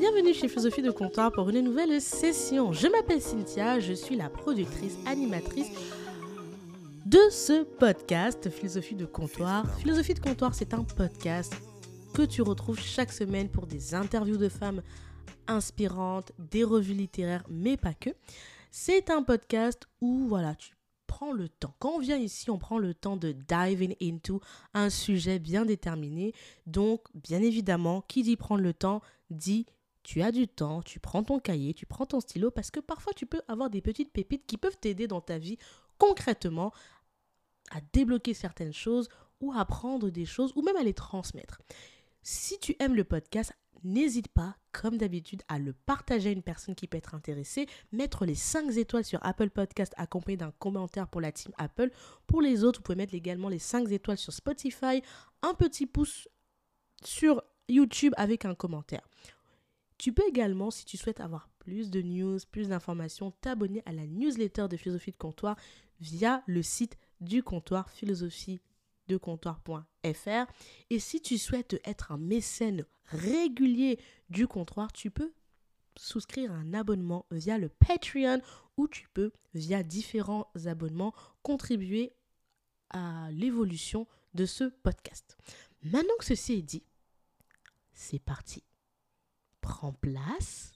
bienvenue chez Philosophie de Comptoir pour une nouvelle session. Je m'appelle Cynthia, je suis la productrice, animatrice de ce podcast Philosophie de Comptoir. Philosophie de Comptoir, c'est un podcast que tu retrouves chaque semaine pour des interviews de femmes inspirantes, des revues littéraires, mais pas que. C'est un podcast où voilà, tu prends le temps. Quand on vient ici, on prend le temps de diving into un sujet bien déterminé. Donc, bien évidemment, qui dit prendre le temps dit tu as du temps, tu prends ton cahier, tu prends ton stylo parce que parfois tu peux avoir des petites pépites qui peuvent t'aider dans ta vie concrètement à débloquer certaines choses ou à apprendre des choses ou même à les transmettre. Si tu aimes le podcast, n'hésite pas, comme d'habitude, à le partager à une personne qui peut être intéressée, mettre les 5 étoiles sur Apple Podcast accompagné d'un commentaire pour la team Apple. Pour les autres, vous pouvez mettre également les 5 étoiles sur Spotify, un petit pouce sur YouTube avec un commentaire. Tu peux également, si tu souhaites avoir plus de news, plus d'informations, t'abonner à la newsletter de Philosophie de Comptoir via le site du comptoir philosophie. Et si tu souhaites être un mécène régulier du comptoir, tu peux souscrire un abonnement via le Patreon ou tu peux, via différents abonnements, contribuer à l'évolution de ce podcast. Maintenant que ceci est dit, c'est parti. Prends place.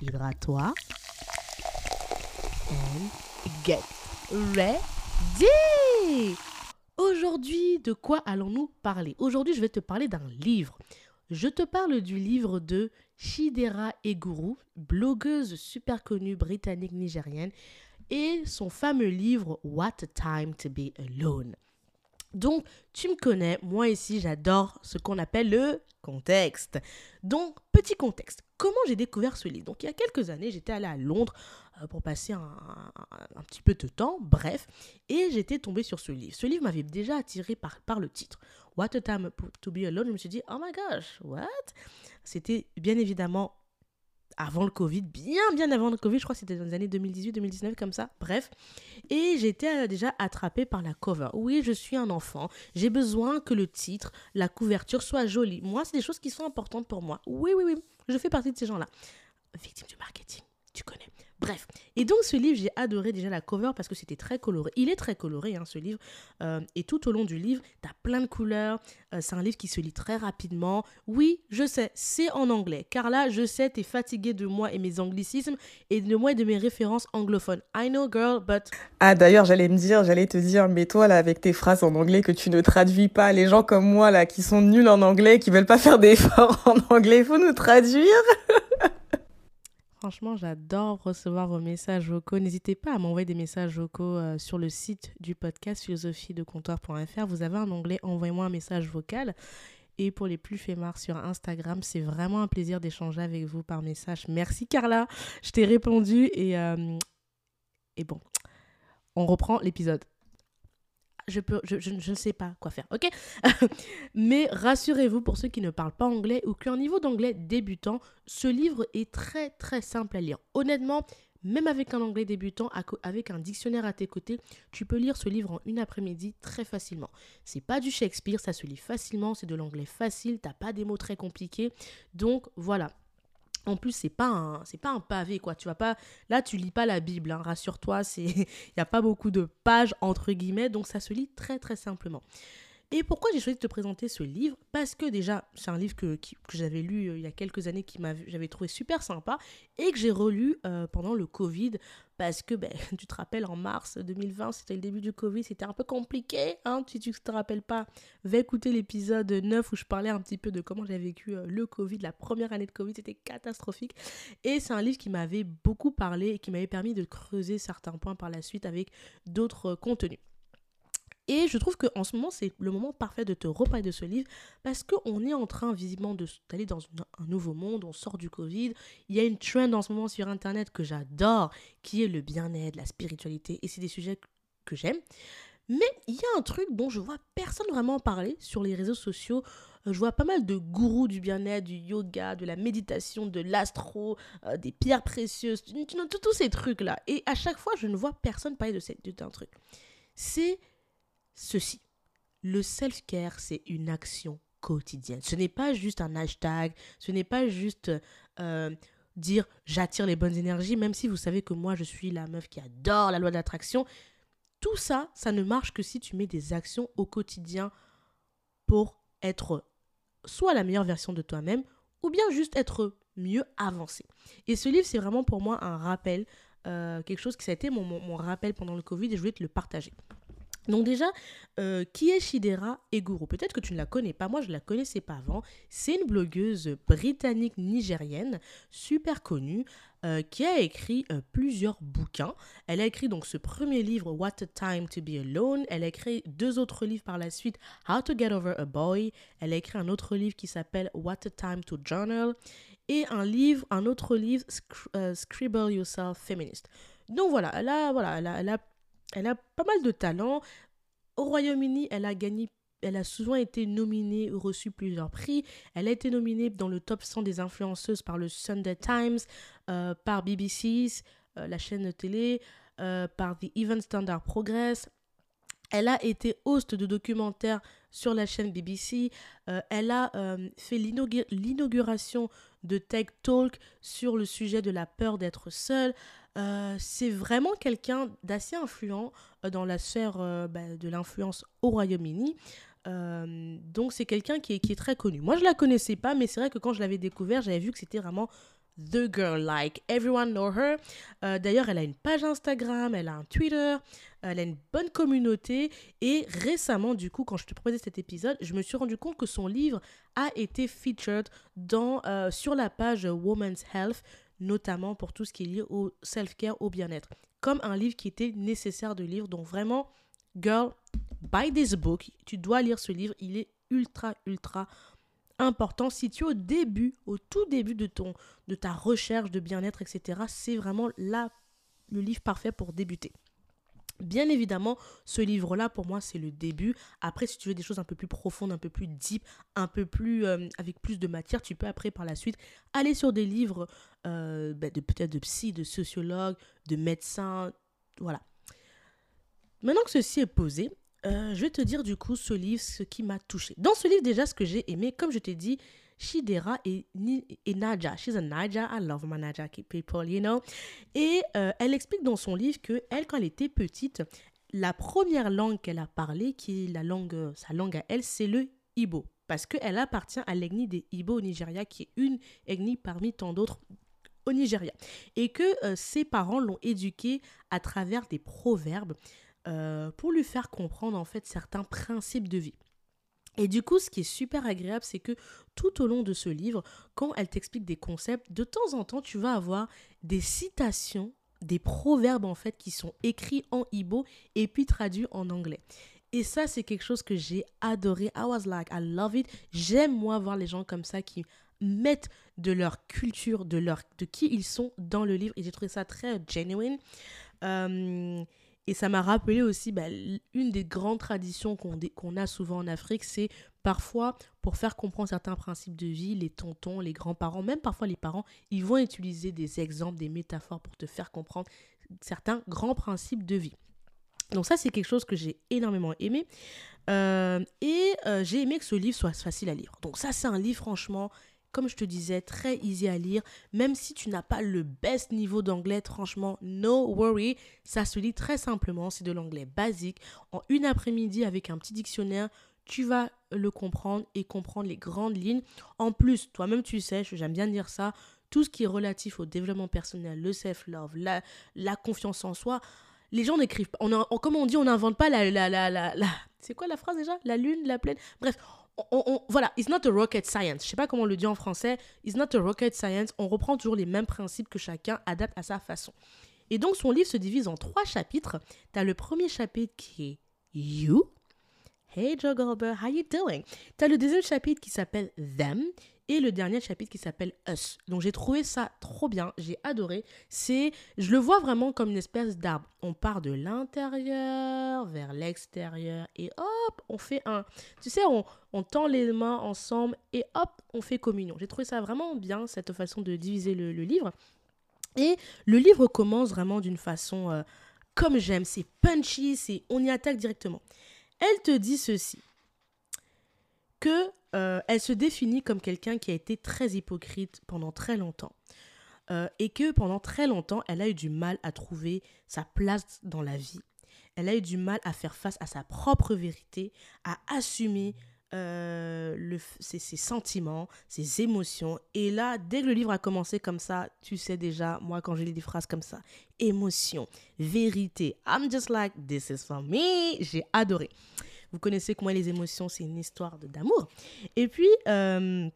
Hydrate-toi. And get ready. Aujourd'hui, de quoi allons-nous parler? Aujourd'hui, je vais te parler d'un livre. Je te parle du livre de Shidera Eguru, blogueuse super connue britannique nigérienne, et son fameux livre What a Time to Be Alone. Donc, tu me connais, moi ici, j'adore ce qu'on appelle le contexte. Donc, petit contexte. Comment j'ai découvert ce livre? Donc, il y a quelques années, j'étais allée à Londres euh, pour passer un, petit peu de temps, bref, et j'étais tombée sur ce livre. Ce livre m'avait déjà attiré par, par le titre. What a Time to Be Alone. Je me suis dit, oh my gosh, what? C'était bien évidemment avant le Covid, bien bien avant le Covid, je crois que c'était dans les années 2018-2019 comme ça, bref. Et j'étais euh, déjà attrapée par la cover. Oui, je suis un enfant, j'ai besoin que le titre, la couverture soit jolie. Moi, c'est des choses qui sont importantes pour moi. Oui, oui, oui, je fais partie de ces gens-là. Victime du marketing, tu connais. Bref. Et donc, ce livre, j'ai adoré déjà la cover parce que c'était très coloré. Il est très coloré, hein, ce livre. Euh, et tout au long du livre, tu as plein de couleurs. Euh, c'est un livre qui se lit très rapidement. Oui, je sais, c'est en anglais. Car là, je sais, tu es fatigué de moi et mes anglicismes et de moi et de mes références anglophones. I know, girl, but. Ah, d'ailleurs, j'allais me dire, j'allais te dire, mais toi, là, avec tes phrases en anglais que tu ne traduis pas, les gens comme moi, là, qui sont nuls en anglais, qui veulent pas faire d'efforts en anglais, il faut nous traduire. Franchement, j'adore recevoir vos messages vocaux. N'hésitez pas à m'envoyer des messages vocaux euh, sur le site du podcast philosophie-de-comptoir.fr. Vous avez un onglet Envoyez-moi un message vocal. Et pour les plus fêmards sur Instagram, c'est vraiment un plaisir d'échanger avec vous par message. Merci Carla, je t'ai répondu et, euh, et bon, on reprend l'épisode je, peux, je, ne sais pas quoi faire, ok? Mais rassurez-vous, pour ceux qui ne parlent pas anglais ou qui ont un niveau d'anglais débutant, ce livre est très très simple à lire. Honnêtement, même avec un anglais débutant, avec un dictionnaire à tes côtés, tu peux lire ce livre en une après-midi très facilement. C'est pas du Shakespeare, ça se lit facilement, c'est de l'anglais facile, t'as pas des mots très compliqués. Donc voilà, en plus, c'est pas un, c'est pas un pavé quoi. Tu vas pas, là, tu lis pas la Bible. Hein, rassure-toi, c'est, il y a pas beaucoup de pages entre guillemets, donc ça se lit très très simplement. Et pourquoi j'ai choisi de te présenter ce livre? Parce que déjà, c'est un livre que, j'avais lu euh, il y a quelques années, qui j'avais trouvé super sympa, et que j'ai relu euh, pendant le Covid, parce que ben, tu te rappelles, en mars 2020, c'était le début du Covid, c'était un peu compliqué. Hein si tu ne te rappelles pas, va écouter l'épisode 9 où je parlais un petit peu de comment j'avais vécu euh, le Covid, la première année de Covid, c'était catastrophique. Et c'est un livre qui m'avait beaucoup parlé et qui m'avait permis de creuser certains points par la suite avec d'autres contenus. Et je trouve qu'en ce moment, c'est le moment parfait de te reparler de ce livre parce qu'on est en train visiblement d'aller dans un nouveau monde, on sort du Covid. Il y a une trend en ce moment sur Internet que j'adore, qui est le bien-être, la spiritualité, et c'est des sujets que j'aime. Mais il y a un truc dont je vois personne vraiment parler sur les réseaux sociaux. Euh, je vois pas mal de gourous du bien-être, du yoga, de la méditation, de l'astro, euh, des pierres précieuses, tous ces trucs-là. Et à chaque fois, je ne vois personne parler de d'un truc. C'est ceci. Le self-care, c'est une action quotidienne. Ce n'est pas juste un hashtag, ce n'est pas juste euh, dire j'attire les bonnes énergies, même si vous savez que moi je suis la meuf qui adore la loi de l'attraction. Tout ça, ça ne marche que si tu mets des actions au quotidien pour être soit la meilleure version de toi-même ou bien juste être mieux avancé. Et ce livre, c'est vraiment pour moi un rappel, euh, quelque chose qui a été mon, mon, rappel pendant le Covid et je voulais te le partager. Donc déjà, euh, qui est Shidera Eguru Peut-être que tu ne la connais pas, moi je ne la connaissais pas avant. C'est une blogueuse britannique nigérienne, super connue, euh, qui a écrit euh, plusieurs bouquins. Elle a écrit donc ce premier livre, What a Time to Be Alone. Elle a écrit deux autres livres par la suite, How to Get Over a Boy. Elle a écrit un autre livre qui s'appelle What a Time to Journal. Et un livre, un autre livre, Scribble Yourself Feminist. Donc voilà, elle a, voilà, elle elle a elle a pas mal de talent. Au Royaume-Uni, elle a gagné elle a souvent été nominée ou reçu plusieurs prix. Elle a été nominée dans le top 100 des influenceuses par le Sunday Times, euh, par BBC, euh, la chaîne de télé, euh, par The Even Standard Progress. Elle a été host de documentaires sur la chaîne BBC. elle a fait l'inauguration de Tech Talk sur le sujet de la peur d'être seule. Euh, c'est vraiment quelqu'un d'assez influent euh, dans la sphère euh, bah, de l'influence au Royaume-Uni. donc c'est quelqu'un qui est, qui est, très connu. Moi je la connaissais pas, mais c'est vrai que quand je l'avais découvert, j'avais vu que c'était vraiment the girl, like everyone know her. D'ailleurs, elle a une page Instagram, elle a un Twitter, elle a une bonne communauté. Et récemment, du coup, quand je te proposais cet épisode, je me suis rendu compte que son livre a été featured dans, sur la page Women's Health notamment pour tout ce qui est lié au self-care, au bien-être. Comme un livre qui était nécessaire de lire. Donc vraiment, girl, buy this book. Tu dois lire ce livre. Il est ultra, ultra. Si tu au début, au tout début de, ton, de ta recherche de bien-être, etc., c'est vraiment là le livre parfait pour débuter. Bien évidemment, ce livre-là, pour moi, c'est le début. Après, si tu veux des choses un peu plus profondes, un peu plus deep, un peu plus euh, avec plus de matière, tu peux après, par la suite, aller sur des livres euh, bah, de peut-être de psy, de sociologue, de médecin, voilà. Maintenant que ceci est posé, euh, je vais te dire du coup ce livre, ce qui m'a touché. Dans ce livre, déjà, ce que j'ai aimé, comme je t'ai dit, Shidera et, et Naja. She's a Naja. I love my Naja people, you know. Et euh, elle explique dans son livre que elle, quand elle était petite, la première langue qu'elle a parlé, qui est la langue, euh, sa langue à elle, c'est le Ibo. Parce qu'elle appartient à l'ethnie des Ibo au Nigeria, qui est une ethnie parmi tant d'autres au Nigeria. Et que ses parents l'ont éduquée à travers des proverbes pour lui faire comprendre en fait certains principes de vie. Et du coup, ce qui est super agréable, c'est que tout au long de ce livre, quand elle t'explique des concepts, de temps en temps, tu vas avoir des citations, des proverbes en fait, qui sont écrits en Ibo et puis traduits en anglais. Et ça, c'est quelque chose que j'ai adoré. I was like, I love it. J'aime, moi, voir les gens comme ça qui mettent de leur culture, de, leur, de qui ils sont dans le livre. Et j'ai trouvé ça très genuine. Euh, et ça m'a rappelé aussi bah, une des grandes traditions qu'on a souvent en Afrique, c'est parfois pour faire comprendre certains principes de vie, les tontons, les grands-parents, même parfois les parents, ils vont utiliser des exemples, des métaphores pour te faire comprendre certains grands principes de vie. Donc ça, c'est quelque chose que j'ai énormément aimé. Euh, et euh, j'ai aimé que ce livre soit facile à lire. Donc ça, c'est un livre, franchement, comme je te disais, très easy à lire. Même si tu n'as pas le best niveau d'anglais, franchement, no worry. Ça se lit très simplement. C'est de l'anglais basique. En une après-midi avec un petit dictionnaire, tu vas le comprendre et comprendre les grandes lignes. En plus, toi-même, tu sais, j'aime bien dire ça, tout ce qui est relatif au développement personnel, le self-love, la, la confiance en soi, les gens n'écrivent pas. On, comme on dit, on n'invente pas la, la, la, la, la c'est quoi la phrase déjà? La lune, la plaine? Bref, voilà, it's not a rocket science. Je sais pas comment on le dit en français. It's not a rocket science. On reprend toujours les mêmes principes que chacun adapte à sa façon. Et donc, son livre se divise en trois chapitres. Tu as le premier chapitre qui est You. Hey Joe Goldberg, how you doing? Tu as le deuxième chapitre qui s'appelle Them et le dernier chapitre qui s'appelle Us. Donc j'ai trouvé ça trop bien, j'ai adoré. C'est, je le vois vraiment comme une espèce d'arbre. On part de l'intérieur vers l'extérieur et hop, on fait un, tu sais, on, tend les mains ensemble et hop, on fait communion. J'ai trouvé ça vraiment bien cette façon de diviser le, livre. Et le livre commence vraiment d'une façon euh, comme j'aime, c'est punchy, c'est on y attaque directement. Elle te dit ceci. Que euh, elle se définit comme quelqu'un qui a été très hypocrite pendant très longtemps. Euh, et que pendant très longtemps, elle a eu du mal à trouver sa place dans la vie. Elle a eu du mal à faire face à sa propre vérité, à assumer euh, ses, ses, sentiments, ses émotions. Et là, dès que le livre a commencé comme ça, tu sais déjà, moi quand j'ai lu des phrases comme ça, émotion, vérité, I'm just like, this is for me, j'ai adoré. Vous connaissez comment les émotions, c'est une histoire d'amour. Et puis, euh,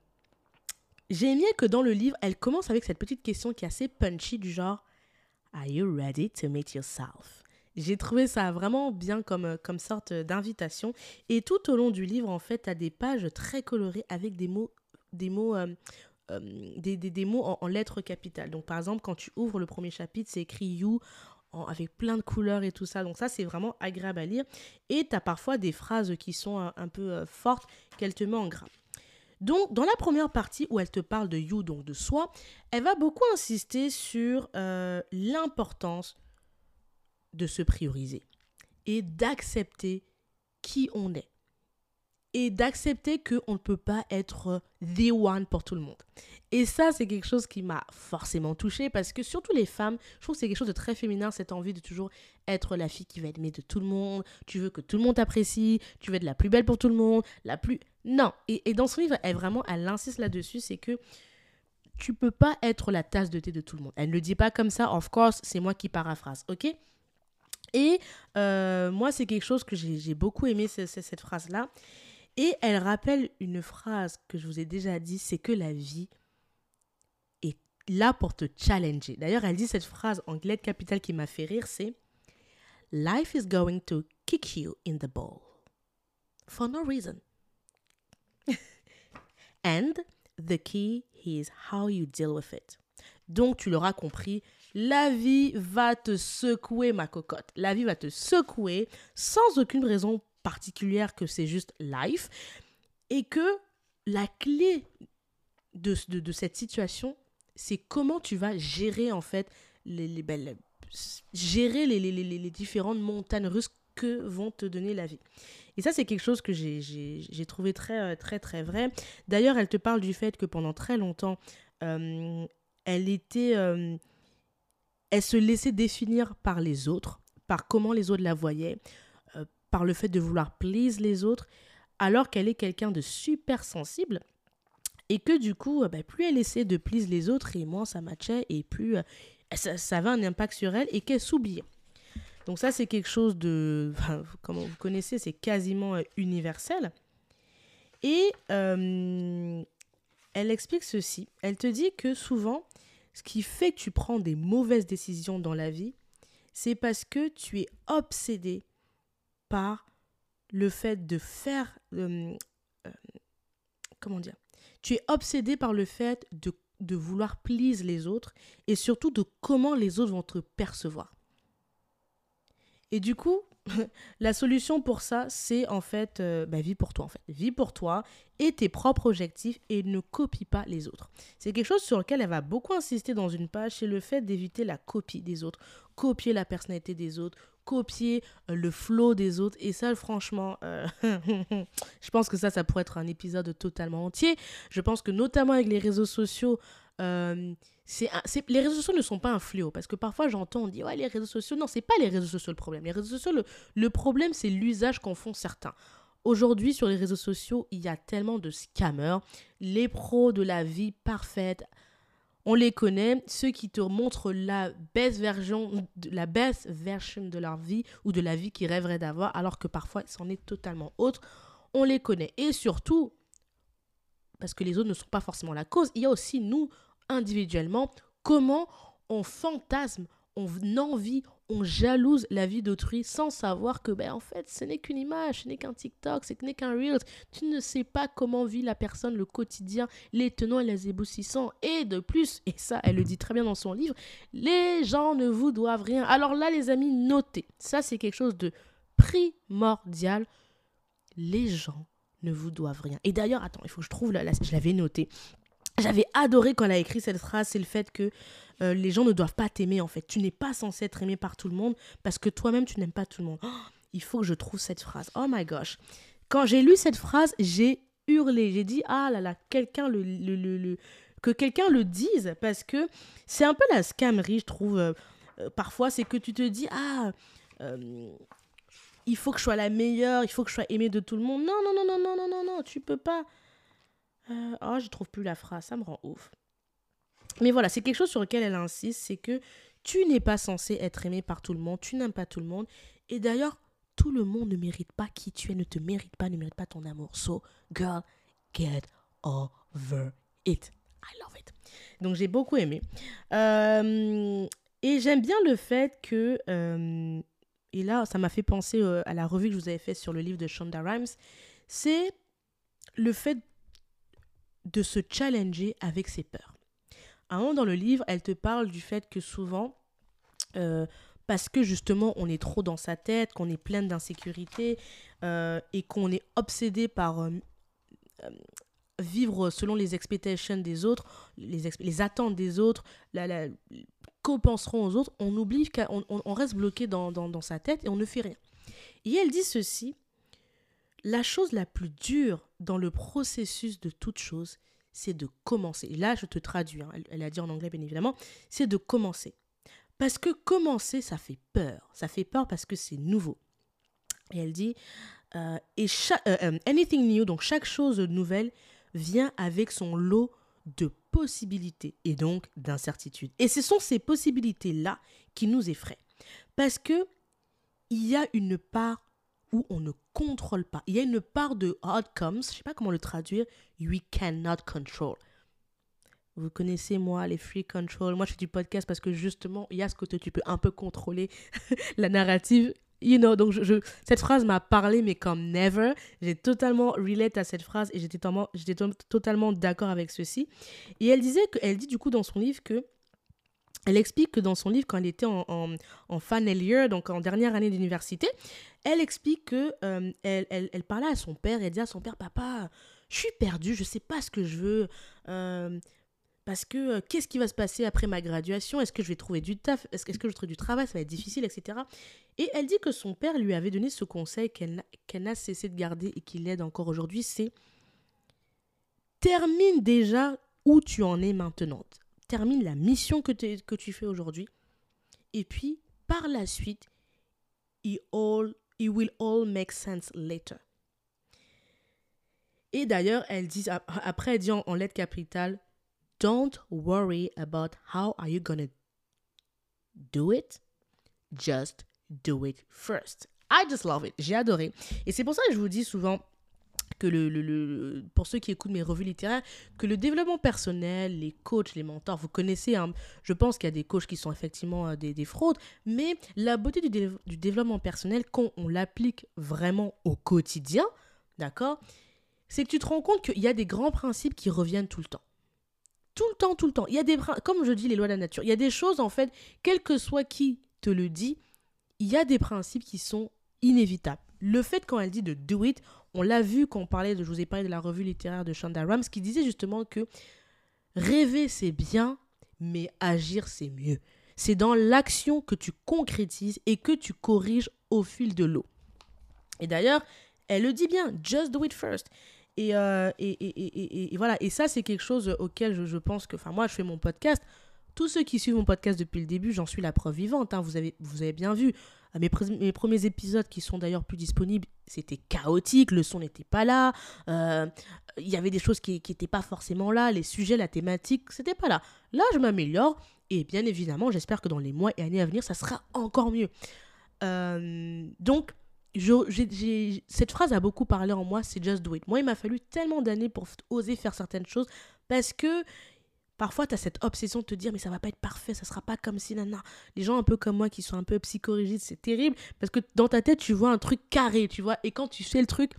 j'ai aimé que dans le livre, elle commence avec cette petite question qui est assez punchy du genre Are you ready to meet yourself? J'ai trouvé ça vraiment bien comme, comme sorte d'invitation. Et tout au long du livre, en fait, tu as des pages très colorées avec des mots, des mots, euh, euh, des, des, des, mots en, en, lettres capitales. Donc, par exemple, quand tu ouvres le premier chapitre, c'est écrit You avec plein de couleurs et tout ça. Donc, ça, c'est vraiment agréable à lire. Et tu as parfois des phrases qui sont un, un peu euh, fortes qu'elle te met en gras. Donc, dans la première partie où elle te parle de you, donc de soi, elle va beaucoup insister sur euh, l'importance de se prioriser et d'accepter qui on est. Et d'accepter qu'on ne peut pas être the one pour tout le monde. Et ça, c'est quelque chose qui m'a forcément touchée parce que surtout les femmes, je trouve que c'est quelque chose de très féminin, cette envie de toujours être la fille qui va aimée de tout le monde. Tu veux que tout le monde t'apprécie, tu veux être la plus belle pour tout le monde, la plus... Non. Et, et dans son livre, elle vraiment, elle insiste là-dessus, c'est que tu peux pas être la tasse de thé de tout le monde. Elle ne le dit pas comme ça, of course, c'est moi qui paraphrase, ok? Et euh, moi, c'est quelque chose que j'ai beaucoup aimé, cette phrase-là. Et elle rappelle une phrase que je vous ai déjà dit, c'est que la vie est là pour te challenger. D'ailleurs, elle dit cette phrase en lettre capitale qui m'a fait rire, c'est Life is going to kick you in the ball for no reason. And the key is how you deal with it. Donc, tu l'auras compris, la vie va te secouer, ma cocotte. La vie va te secouer sans aucune raison particulière que c'est juste life. Et que la clé de, cette situation, c'est comment tu vas gérer, en fait, les, les, les gérer les, différentes montagnes russes que vont te donner la vie. Et ça, c'est quelque chose que j'ai trouvé très, très, très vrai. D'ailleurs, elle te parle du fait que pendant très longtemps, euh, elle était. Euh, elle se laissait définir par les autres, par comment les autres la voyaient, par le fait de vouloir please les autres, alors qu'elle est quelqu'un de super sensible. Et que du coup, bah, plus elle essaie de please les autres, et moins ça matchait, et plus ça, ça avait un impact sur elle, et qu'elle s'oubliait. Donc ça, c'est quelque chose de, enfin, comme vous connaissez, c'est quasiment euh, universel. Et euh, elle explique ceci. Elle te dit que souvent, ce qui fait que tu prends des mauvaises décisions dans la vie, c'est parce que tu es obsédé par le fait de faire... Euh, euh, comment dire Tu es obsédé par le fait de, de vouloir please les autres et surtout de comment les autres vont te percevoir. Et du coup, la solution pour ça, c'est en fait, euh, bah, vis pour toi en fait. Vis pour toi et tes propres objectifs et ne copie pas les autres. C'est quelque chose sur lequel elle va beaucoup insister dans une page, c'est le fait d'éviter la copie des autres, copier la personnalité des autres, copier euh, le flow des autres. Et ça, franchement, euh, je pense que ça, ça pourrait être un épisode totalement entier. Je pense que notamment avec les réseaux sociaux, euh, c'est les réseaux sociaux ne sont pas un fléau. Parce que parfois j'entends on dit ouais les réseaux sociaux. Non c'est pas les réseaux sociaux le problème. Les réseaux sociaux le, le problème c'est l'usage qu'en font certains. Aujourd'hui sur les réseaux sociaux il y a tellement de scammers. Les pros de la vie parfaite on les connaît ceux qui te montrent la best version la version de leur vie ou de la vie qu'ils rêveraient d'avoir alors que parfois c'en est totalement autre on les connaît. Et surtout parce que les autres ne sont pas forcément la cause il y a aussi nous individuellement, comment on fantasme, on envie, on jalouse la vie d'autrui sans savoir que, ben, en fait, ce n'est qu'une image, ce n'est qu'un TikTok, ce n'est qu'un Reels. Tu ne sais pas comment vit la personne le quotidien, les tenants et les éboussissants. Et de plus, et ça, elle le dit très bien dans son livre, les gens ne vous doivent rien. Alors là, les amis, notez. Ça, c'est quelque chose de primordial. Les gens ne vous doivent rien. Et d'ailleurs, attends, il faut que je trouve, là, là je l'avais noté. J'avais adoré quand elle a écrit cette phrase, c'est le fait que euh, les gens ne doivent pas t'aimer en fait. Tu n'es pas censé être aimé par tout le monde parce que toi-même tu n'aimes pas tout le monde. Oh, il faut que je trouve cette phrase. Oh my gosh. Quand j'ai lu cette phrase, j'ai hurlé. J'ai dit, ah là là, que quelqu'un le dise, parce que c'est un peu la scammerie, je trouve. Euh, euh, parfois, c'est que tu te dis, ah, il faut que je sois la meilleure, il faut que je sois aimée de tout le monde. Non, non, non, non, non, non, non, non, tu peux pas. Oh, je trouve plus la phrase, ça me rend ouf. Mais voilà, c'est quelque chose sur lequel elle insiste, c'est que tu n'es pas censé être aimé par tout le monde, tu n'aimes pas tout le monde. Et d'ailleurs, tout le monde ne mérite pas qui tu es, ne te mérite pas, ne mérite pas ton amour. So, girl, get over it. I love it. Donc j'ai beaucoup aimé. Euh, et j'aime bien le fait que, euh, et là ça m'a fait penser à la revue que je vous avais faite sur le livre de Shonda Rhimes, c'est le fait de se challenger avec ses peurs. À un dans le livre, elle te parle du fait que souvent, parce que justement on est trop dans sa tête, qu'on est plein d'insécurité et qu'on est obsédé par vivre selon les expectations des autres, les, attentes des autres, la, la, qu'aux autres, on oublie qu'on on, reste bloqué dans, sa tête et on ne fait rien. Et elle dit ceci, la chose la plus dure dans le processus de toute chose, c'est de commencer. Et là, je te traduis, hein, elle, a dit en anglais bien évidemment, c'est de commencer. Parce que commencer, ça fait peur. Ça fait peur parce que c'est nouveau. Et elle dit, euh, et euh, euh, anything new, donc chaque chose nouvelle, vient avec son lot de possibilités et donc d'incertitudes. Et ce sont ces possibilités-là qui nous effraient. Parce que il y a une part on ne contrôle pas. Il y a une part de outcomes, je ne sais pas comment le traduire, we cannot control. Vous connaissez moi les free control. Moi je fais du podcast parce que justement il y a ce côté tu peux un peu contrôler la narrative you know, donc je, cette phrase m'a parlé, mais comme never. J'ai totalement relate à cette phrase et j'étais totalement, j'étais totalement d'accord avec ceci. Et elle disait que, elle dit du coup dans son livre que, elle explique que dans son livre, quand elle était en, en, en final year, donc en dernière année d'université, elle explique que euh, elle, parlait à son père elle disait à son père, papa, je suis perdue, je sais pas ce que je veux. Euh, parce que euh, qu'est-ce qui va se passer après ma graduation? Est-ce que je vais trouver du taf? Est-ce que je vais trouver du travail? Ça va être difficile, etc. Et elle dit que son père lui avait donné ce conseil qu'elle n'a cessé de garder et qui l'aide encore aujourd'hui, c'est termine déjà où tu en es maintenant. Termine la mission que, que tu fais aujourd'hui. Et puis, par la suite, it, all, it will all make sense later. Et d'ailleurs, elle dit, après, elle dit en, en lettre capitale, Don't worry about how are you gonna do it. Just do it first. I just love it. J'ai adoré. Et c'est pour ça que je vous dis souvent que le, le, pour ceux qui écoutent mes revues littéraires, que le développement personnel, les coachs, les mentors, vous connaissez, hein, je pense qu'il y a des coachs qui sont effectivement euh, des, des, fraudes, mais la beauté du, du développement personnel, quand on l'applique vraiment au quotidien, d'accord, c'est que tu te rends compte qu'il y a des grands principes qui reviennent tout le temps. Tout le temps, tout le temps. Il y a des, comme je dis, les lois de la nature. Il y a des choses, en fait, quel que soit qui te le dit, il y a des principes qui sont inévitables. Le fait, quand elle dit de do it, on l'a vu quand on parlait de, je vous ai parlé de la revue littéraire de Shonda Rhimes, qui disait justement que rêver, c'est bien, mais agir, c'est mieux. C'est dans l'action que tu concrétises et que tu corriges au fil de l'eau. Et d'ailleurs, elle le dit bien, just do it first. Euh, et, et, voilà, et ça, c'est quelque chose auquel je, pense que, enfin, moi, je fais mon podcast. Tous ceux qui suivent mon podcast depuis le début, j'en suis la preuve vivante. Hein, vous avez bien vu. Euh, mes, premiers épisodes qui sont d'ailleurs plus disponibles, c'était chaotique, le son n'était pas là, euh, il y avait des choses qui n'étaient pas forcément là, les sujets, la thématique, c'était pas là. Là, je m'améliore et bien évidemment, j'espère que dans les mois et années à venir, ça sera encore mieux. donc, cette phrase a beaucoup parlé en moi, c'est just do it. Moi, il m'a fallu tellement d'années pour oser faire certaines choses parce que parfois, tu as cette obsession de te dire, mais ça va pas être parfait, ça sera pas comme si, nana. Les gens un peu comme moi qui sont un peu psychorigides, c'est terrible parce que dans ta tête, tu vois un truc carré, tu vois, et quand tu fais le truc,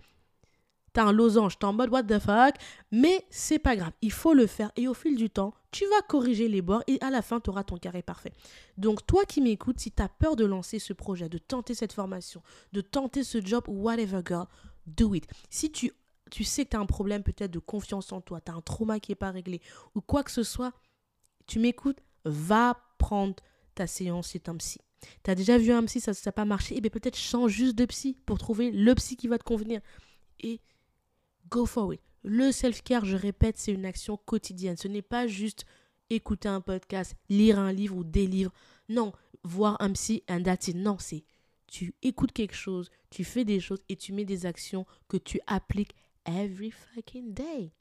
t'as un losange, t'es en mode what the fuck, mais c'est pas grave, il faut le faire et au fil du temps, tu vas corriger les bords et à la fin, tu auras ton carré parfait. Donc toi qui m'écoutes, si tu as peur de lancer ce projet, de tenter cette formation, de tenter ce job, whatever girl, do it. Si tu, tu sais que tu as un problème peut-être de confiance en toi, tu as un trauma qui n'est pas réglé ou quoi que ce soit, tu m'écoutes, va prendre ta séance chez un psy. Tu as déjà vu un psy, ça n'a pas marché, et eh bien peut-être change juste de psy pour trouver le psy qui va te convenir. Et go for it. Le self-care, je répète, c'est une action quotidienne. Ce n'est pas juste écouter un podcast, lire un livre ou des livres. Non, voir un psy, un dati. Non, c'est tu écoutes quelque chose, tu fais des choses et tu mets des actions que tu appliques every fucking day.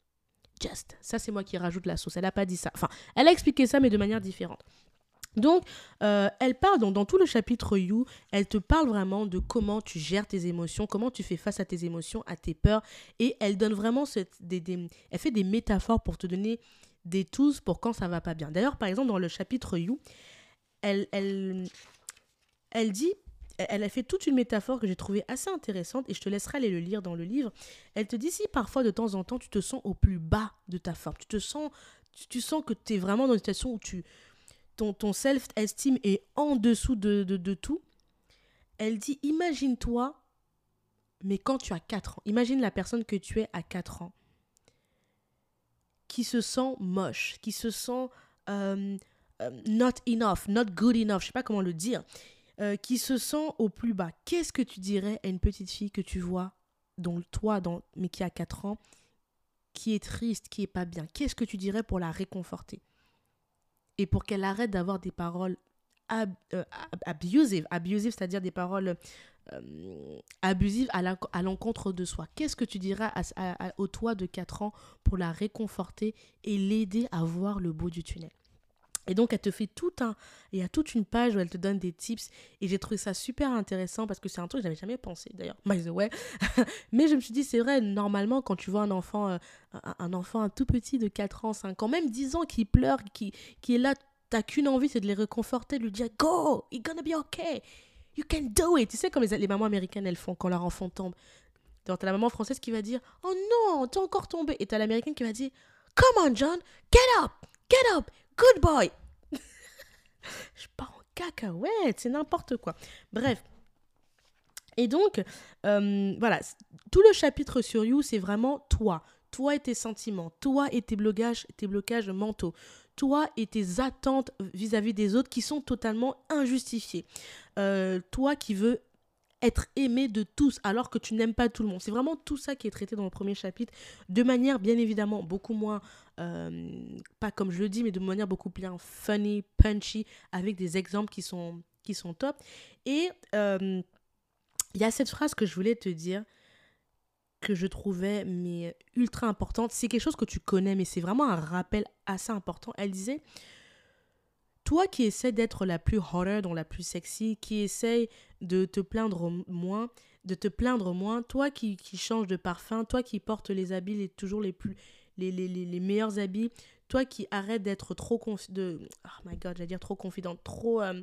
Just. Ça, c'est moi qui rajoute la sauce. Elle n'a pas dit ça. Enfin, elle a expliqué ça, mais de manière différente. Donc, euh, elle parle, dans tout le chapitre You, elle te parle vraiment de comment tu gères tes émotions, comment tu fais face à tes émotions, à tes peurs, et elle donne vraiment, des, elle fait des métaphores pour te donner des tools pour quand ça va pas bien. D'ailleurs, par exemple, dans le chapitre You, elle, elle, elle dit, elle a fait toute une métaphore que j'ai trouvée assez intéressante et je te laisserai aller le lire dans le livre. Elle te dit si parfois de temps en temps tu te sens au plus bas de ta forme, tu te sens, tu, sens que tu es vraiment dans une situation où tu, ton, ton self-esteem est en dessous de, de, tout. Elle dit imagine-toi, mais quand tu as 4 ans, imagine la personne que tu es à 4 ans, qui se sent moche, qui se sent euh, euh, not enough, not good enough, je sais pas comment le dire, euh, qui se sent au plus bas. Qu'est-ce que tu dirais à une petite fille que tu vois, dont toi, mais qui a 4 ans, qui est triste, qui est pas bien? Qu'est-ce que tu dirais pour la réconforter? Et pour qu'elle arrête d'avoir des paroles abusive, abusive c'est-à-dire des paroles abusives à l'encontre de soi. Qu'est-ce que tu dirais au toi de 4 ans pour la réconforter et l'aider à voir le bout du tunnel? Et donc, elle te fait tout un. Il y a toute une page où elle te donne des tips. Et j'ai trouvé ça super intéressant parce que c'est un truc que j'avais jamais pensé, d'ailleurs, by the way. Mais je me suis dit, c'est vrai, normalement, quand tu vois un enfant, euh, un, enfant un tout petit de 4 ans, 5 ans, même 10 ans, qui pleure, qui, qui est là, t'as qu'une envie, c'est de les réconforter, de lui dire, Go, it's gonna be okay. You can do it. Tu sais, comme les, les mamans américaines, elles font quand leur enfant tombe. T'as la maman française qui va dire, Oh non, t'es encore tombé. Et t'as l'américaine qui va dire, Come on, John, get up, get up, Good boy. je pars en cacahuète, c'est n'importe quoi. Bref. Et donc, euh, voilà, tout le chapitre sur You, c'est vraiment toi. Toi et tes sentiments, toi et tes blocages, tes blocages mentaux, toi et tes attentes vis-à-vis des autres qui sont totalement injustifiées. Euh, toi qui veux être aimé de tous alors que tu n'aimes pas tout le monde. C'est vraiment tout ça qui est traité dans le premier chapitre de manière bien évidemment beaucoup moins, pas comme je le dis, mais de manière beaucoup plus funny, punchy, avec des exemples qui sont, qui sont top. Et euh, il y a cette phrase que je voulais te dire que je trouvais mais ultra importante. C'est quelque chose que tu connais, mais c'est vraiment un rappel assez important. Elle disait toi qui essaies d'être la plus horror, donc la plus sexy, qui essaie de te plaindre moins, de te plaindre moins, toi qui, qui change de parfum, toi qui portes les habits les, toujours les plus les, les, les, meilleurs habits, toi qui arrête d'être trop de oh my god, j'allais dire trop confidente, trop euh,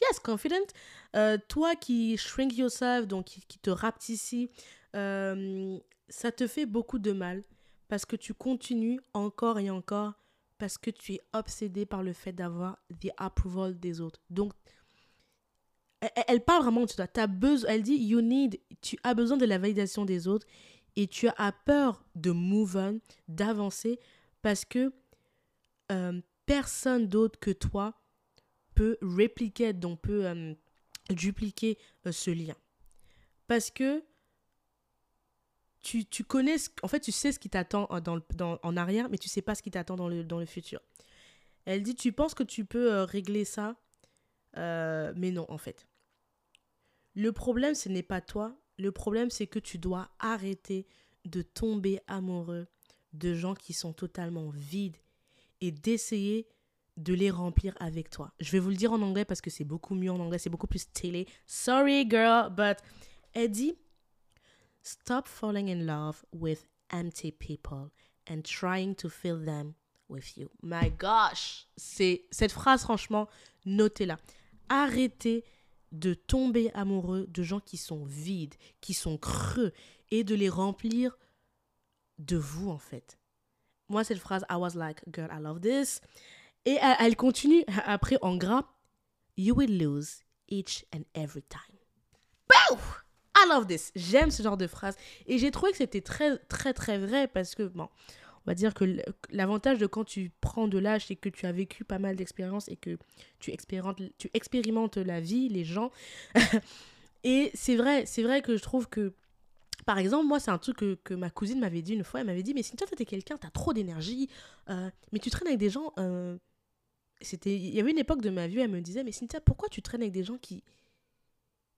yes, confident, euh, toi qui shrink yourself, donc qui, te rapetissy, euh, ça te fait beaucoup de mal parce que tu continues encore et encore parce que tu es obsédé par le fait d'avoir the approval des autres. Donc, elle, parle vraiment de ça. As besoin, elle dit, you need, tu as besoin de la validation des autres et tu as peur de move on, d'avancer parce que euh, personne d'autre que toi peut répliquer, donc peut euh, dupliquer euh, ce lien. Parce que tu, tu, connais, en fait, tu sais ce qui t'attend en arrière, mais tu sais pas ce qui t'attend dans le, dans le futur. Elle dit, tu penses que tu peux régler ça, mais non, en fait. Le problème, ce n'est pas toi. Le problème, c'est que tu dois arrêter de tomber amoureux de gens qui sont totalement vides et d'essayer de les remplir avec toi. Je vais vous le dire en anglais parce que c'est beaucoup mieux en anglais, c'est beaucoup plus télé. Sorry girl, but elle dit Stop falling in love with empty people and trying to fill them with you. My gosh, c'est cette phrase franchement, notez-la. Arrêtez de tomber amoureux de gens qui sont vides, qui sont creux et de les remplir de vous en fait. Moi cette phrase I was like girl I love this et elle, continue après en gras You will lose each and every time. Bow! I love this. J'aime ce genre de phrase. Et j'ai trouvé que c'était très, très, très vrai parce que, bon, on va dire que l'avantage de quand tu prends de l'âge, c'est que tu as vécu pas mal d'expériences et que tu expérimentes, la vie, les gens. et c'est vrai, c'est vrai que je trouve que par exemple, moi, c'est un truc que, ma cousine m'avait dit une fois. Elle m'avait dit, mais toi, t'es quelqu'un, t'as trop d'énergie, euh, mais tu traînes avec des gens... Euh, c'était Il y avait une époque de ma vie, elle me disait, mais Cynthia, pourquoi tu traînes avec des gens qui,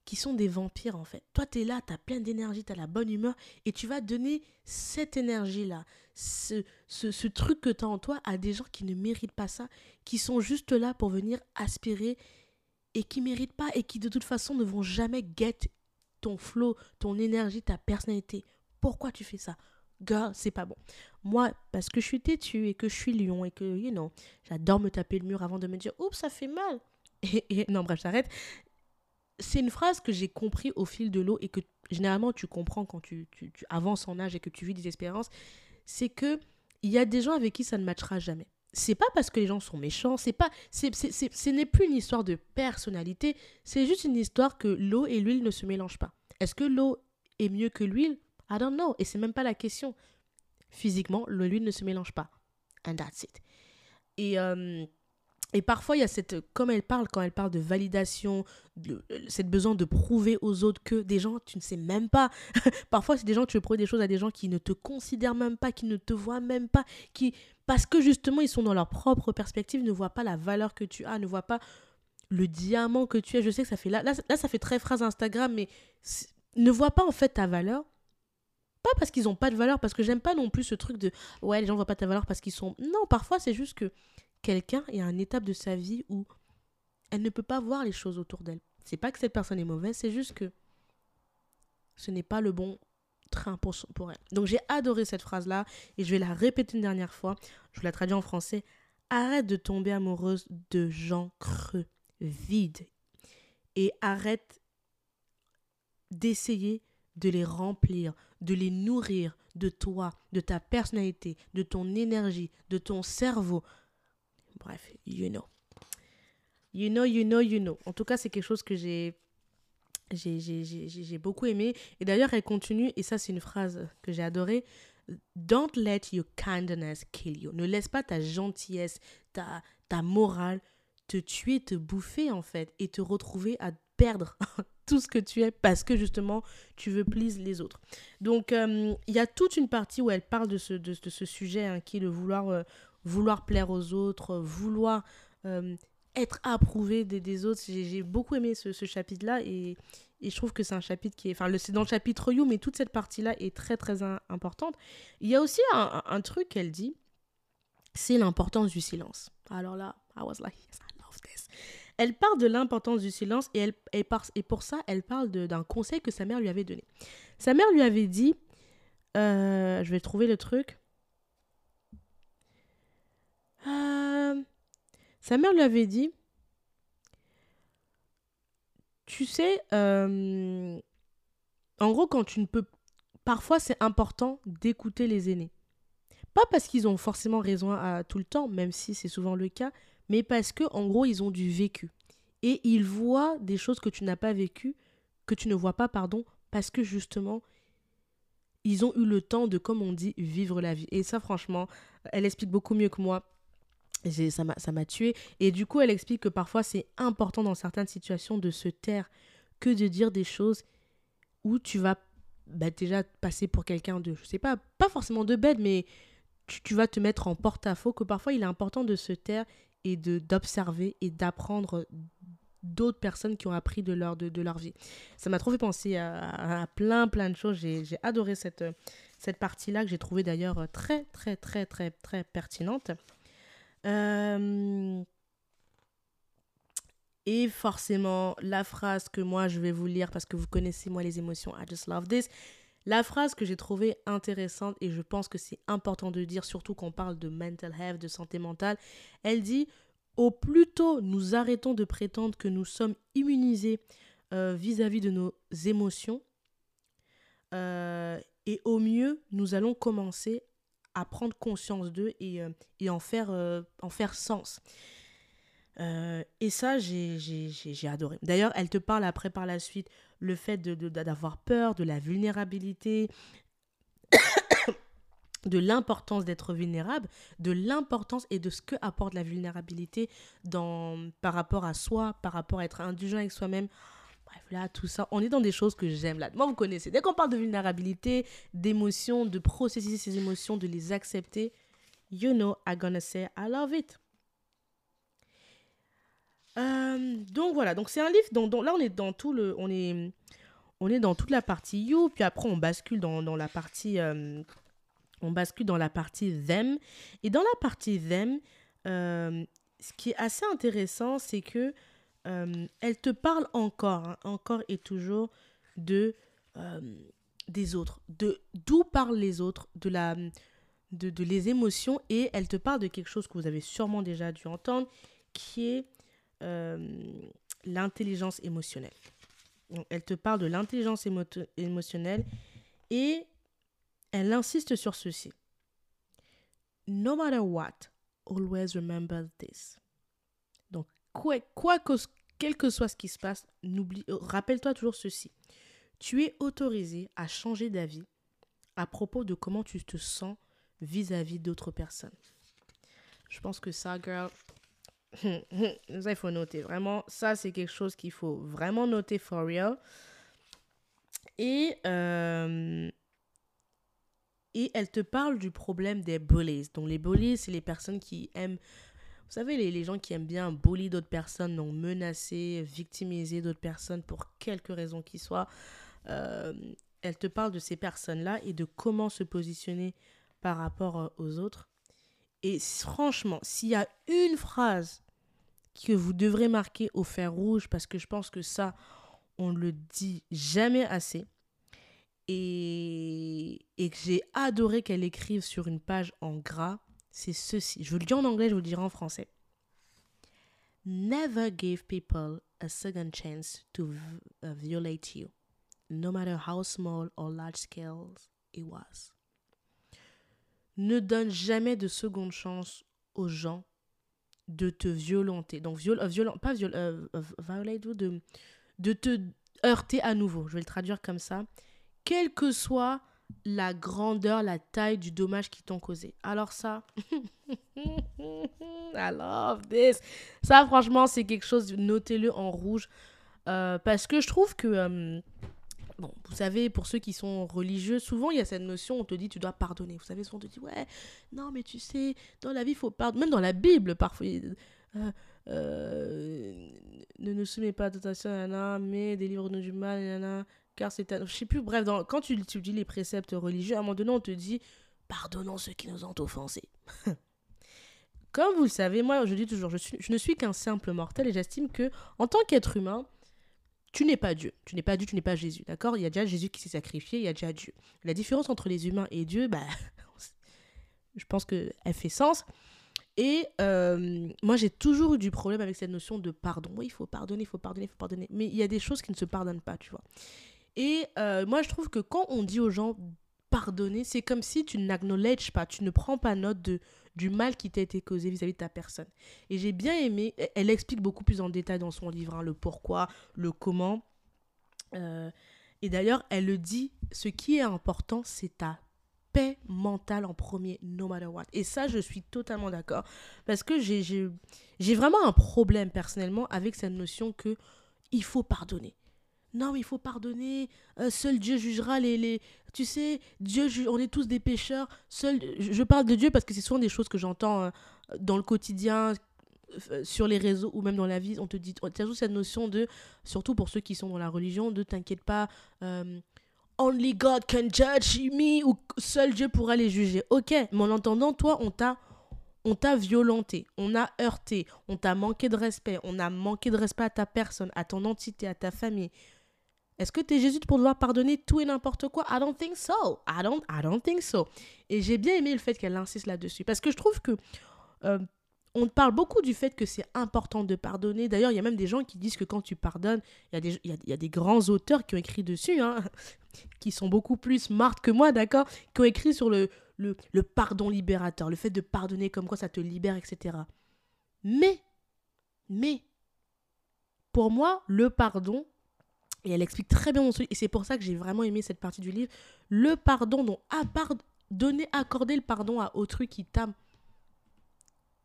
qui sont des vampires, en fait Toi, t'es là, t'as plein d'énergie, t'as la bonne humeur, et tu vas donner cette énergie-là, ce, ce, ce, truc que t'as en toi à des gens qui ne méritent pas ça, qui sont juste là pour venir aspirer et qui méritent pas et qui de toute façon ne vont jamais get ton flow, ton énergie, ta personnalité. Pourquoi tu fais ça? Girl, c'est pas bon. Moi, parce que je suis têtue et que je suis lion et que, you know, j'adore me taper le mur avant de me dire, oups, ça fait mal. Et, non, bref, j'arrête. C'est une phrase que j'ai compris au fil de l'eau et que généralement tu comprends quand tu, avances en âge et que tu vis des expériences. C'est que il y a des gens avec qui ça ne matchera jamais c'est pas parce que les gens sont méchants, c'est pas, c'est, ce n'est plus une histoire de personnalité, c'est juste une histoire que l'eau et l'huile ne se mélangent pas. Est-ce que l'eau est mieux que l'huile? I don't know. Et c'est même pas la question. Physiquement, l'eau et l'huile ne se mélangent pas. And that's it. Et, euh, et parfois, il y a cette, comme elle parle, quand elle parle de validation, de, cette besoin de prouver aux autres que des gens, tu ne sais même pas. parfois, c'est des gens, tu veux prouver des choses à des gens qui ne te considèrent même pas, qui ne te voient même pas, qui, parce que justement, ils sont dans leur propre perspective, ne voient pas la valeur que tu as, ne voient pas le diamant que tu es. Je sais que ça fait là, là, là ça fait très phrase Instagram, mais ne voient pas en fait ta valeur. Pas parce qu'ils n'ont pas de valeur, parce que j'aime pas non plus ce truc de ouais, les gens voient pas ta valeur parce qu'ils sont. Non, parfois c'est juste que quelqu'un est à une étape de sa vie où elle ne peut pas voir les choses autour d'elle. C'est pas que cette personne est mauvaise, c'est juste que ce n'est pas le bon train pour, pour elle. Donc j'ai adoré cette phrase-là et je vais la répéter une dernière fois. Je vous la traduis en français. Arrête de tomber amoureuse de gens creux, vides. Et arrête d'essayer de les remplir, de les nourrir de toi, de ta personnalité, de ton énergie, de ton cerveau, Bref, you know. You know, you know, you know. En tout cas, c'est quelque chose que j'ai j'ai beaucoup aimé. Et d'ailleurs, elle continue, et ça, c'est une phrase que j'ai adorée. Don't let your kindness kill you. Ne laisse pas ta gentillesse, ta, ta morale te tuer, te bouffer, en fait, et te retrouver à perdre tout ce que tu es parce que justement tu veux please les autres. Donc euh, il y a toute une partie où elle parle de ce, de, ce sujet hein, qui est le vouloir euh, vouloir plaire aux autres, vouloir euh, être approuvé des, autres. J'ai beaucoup aimé ce, chapitre-là et, je trouve que c'est un chapitre qui est... Enfin, c'est dans le chapitre You, mais toute cette partie-là est très, très importante. Il y a aussi un, truc qu'elle dit, c'est l'importance du silence. Alors là, I was like, yes, I love this. Elle parle de l'importance du silence et, elle, et pour ça, elle parle d'un conseil que sa mère lui avait donné. Sa mère lui avait dit, euh, je vais trouver le truc, euh, sa mère lui avait dit, tu sais, euh, en gros, quand tu ne peux... Parfois, c'est important d'écouter les aînés. Pas parce qu'ils ont forcément raison à tout le temps, même si c'est souvent le cas, mais parce que en gros, ils ont du vécu. Et ils voient des choses que tu n'as pas vécues, que tu ne vois pas, pardon, parce que justement, ils ont eu le temps de, comme on dit, vivre la vie. Et ça, franchement, elle explique beaucoup mieux que moi ça m'a tué. Et du coup, elle explique que parfois c'est important dans certaines situations de se taire que de dire des choses où tu vas bah, déjà passer pour quelqu'un de, je sais pas, pas forcément de bête, mais tu, vas te mettre en porte-à-faux, que parfois il est important de se taire et d'observer et d'apprendre d'autres personnes qui ont appris de leur, de, leur vie. Ça m'a trop fait penser à, plein, plein de choses. J'ai adoré cette, cette partie-là que j'ai trouvé d'ailleurs très, très, très, très, très pertinente. Euh, et forcément, la phrase que moi je vais vous lire parce que vous connaissez moi les émotions, I just love this. La phrase que j'ai trouvée intéressante et je pense que c'est important de dire, surtout quand on parle de mental health, de santé mentale, elle dit Au plus tôt nous arrêtons de prétendre que nous sommes immunisés euh, vis-à-vis de nos émotions, euh, et au mieux nous allons commencer à prendre conscience d'eux et, euh, et en, faire, euh, en faire sens. Euh, et ça, j'ai adoré. D'ailleurs, elle te parle après par la suite le fait d'avoir de, peur, de la vulnérabilité, de l'importance d'être vulnérable, de l'importance et de ce que apporte la vulnérabilité dans, par rapport à soi, par rapport à être indulgent avec soi-même. Bref, là, tout ça, on est dans des choses que j'aime là. Moi, vous connaissez, dès qu'on parle de vulnérabilité, d'émotions, de processer ces émotions, de les accepter, you know I'm gonna say I love it. Euh, donc voilà, donc c'est un livre dont, là on est dans tout le, on est, on est dans toute la partie you, puis après on bascule dans, dans la partie, euh, on bascule dans la partie them, et dans la partie them, euh, ce qui est assez intéressant, c'est que elle te parle encore, hein, encore et toujours de des autres, de d'où parlent les autres, de la, de, de les émotions, et elle te parle de quelque chose que vous avez sûrement déjà dû entendre, qui est euh, l'intelligence émotionnelle. elle te parle de l'intelligence émotionnelle et elle insiste sur ceci. No matter what, always remember this. Quoi, que, quel que soit ce qui se passe, euh, rappelle-toi toujours ceci. Tu es autorisé à changer d'avis à propos de comment tu te sens vis-à-vis d'autres personnes. Je pense que ça, girl, ça, il faut noter. Vraiment, ça, c'est quelque chose qu'il faut vraiment noter for real. Et, euh, et elle te parle du problème des bullies. Donc, les bullies, c'est les personnes qui aiment. Vous savez, les, les gens qui aiment bien bully d'autres personnes, donc menacer, victimiser d'autres personnes pour quelque raison qu'ils soient. Euh, elle te parle de ces personnes-là et de comment se positionner par rapport euh, aux autres. Et franchement, s'il y a une phrase que vous devrez marquer au fer rouge, parce que je pense que ça, on le dit jamais assez, et, et que j'ai adoré qu'elle écrive sur une page en gras, c'est ceci. Je vous le dis en anglais, je vous le dirai en français. Never give people a second chance to uh, violate you, no matter how small or large scale it was ne donne jamais de seconde chance aux gens de te violenter. Donc, viol, euh, violent, pas viol, euh, violate, de, de te heurter à nouveau. Je vais le traduire comme ça. Quelle que soit la grandeur, la taille du dommage qu'ils t'ont causé. Alors ça, I love this. Ça, franchement, c'est quelque chose, notez-le en rouge. parce que je trouve que bon, vous savez, pour ceux qui sont religieux, souvent il y a cette notion, on te dit tu dois pardonner. Vous savez, souvent on te dit ouais, non mais tu sais, dans la vie il faut pardonner. Même dans la Bible parfois, euh, euh, ne nous soumets pas à tentation, mais délivre-nous du mal, car c'est un... Je sais plus, bref, quand tu, tu dis les préceptes religieux, à un moment donné on te dit pardonnons ceux qui nous ont offensés. Comme vous le savez, moi je dis toujours, je, ne suis qu'un simple mortel et j'estime que en tant qu'être humain, tu n'es pas Dieu. Tu n'es pas Dieu, tu n'es pas Jésus. D'accord? Il y a déjà Jésus qui s'est sacrifié, il y a déjà Dieu. La différence entre les humains et Dieu, bah, je pense qu'elle fait sens. Et euh, moi, j'ai toujours eu du problème avec cette notion de pardon. Oui, il faut pardonner, il faut pardonner, il faut pardonner. Mais il y a des choses qui ne se pardonnent pas, tu vois. Et euh, moi, je trouve que quand on dit aux gens pardonner, c'est comme si tu n'acknowledges pas, tu ne prends pas note de, du mal qui t'a été causé vis-à-vis de ta personne. Et j'ai bien aimé, elle explique beaucoup plus en détail dans son livre, hein, le pourquoi, le comment. Euh, et d'ailleurs, elle le dit, ce qui est important, c'est ta paix mentale en premier, no matter what. Et ça, je suis totalement d'accord. Parce que j'ai vraiment un problème personnellement avec cette notion que il faut pardonner non, il faut pardonner, euh, seul Dieu jugera les. Tu sais, Dieu, on est tous des pécheurs, seul... Je parle de Dieu parce que c'est souvent des choses que j'entends euh, dans le quotidien, euh, sur les réseaux ou même dans la vie, on te dit, as toujours cette notion de, surtout pour ceux qui sont dans la religion, de t'inquiète pas, only God can judge me, ou seul Dieu pourra les juger. Ok, mais en entendant, toi, on t'a on t'a violenté, on a heurté, on t'a manqué de respect, on a manqué de respect à ta personne, à ton entité, à ta famille. Est-ce que tu es Jésus pour devoir pardonner tout et n'importe quoi? I don't think so. I don't, I don't think so. Et j'ai bien aimé le fait qu'elle insiste là-dessus. Parce que je trouve que euh, on parle beaucoup du fait que c'est important de pardonner. D'ailleurs, il y a même des gens qui disent que quand tu pardonnes, il y, a des, y a, des grands auteurs qui ont écrit dessus, hein, qui sont beaucoup plus smart que moi, d'accord? Qui ont écrit sur le, le pardon libérateur, le fait de pardonner comme quoi ça te libère, etc. Mais, mais, pour moi, le pardon, et elle explique très bien mon truc, et c'est pour ça que j'ai vraiment aimé cette partie du livre. Le pardon, donc donner, accorder le pardon à autrui qui t'a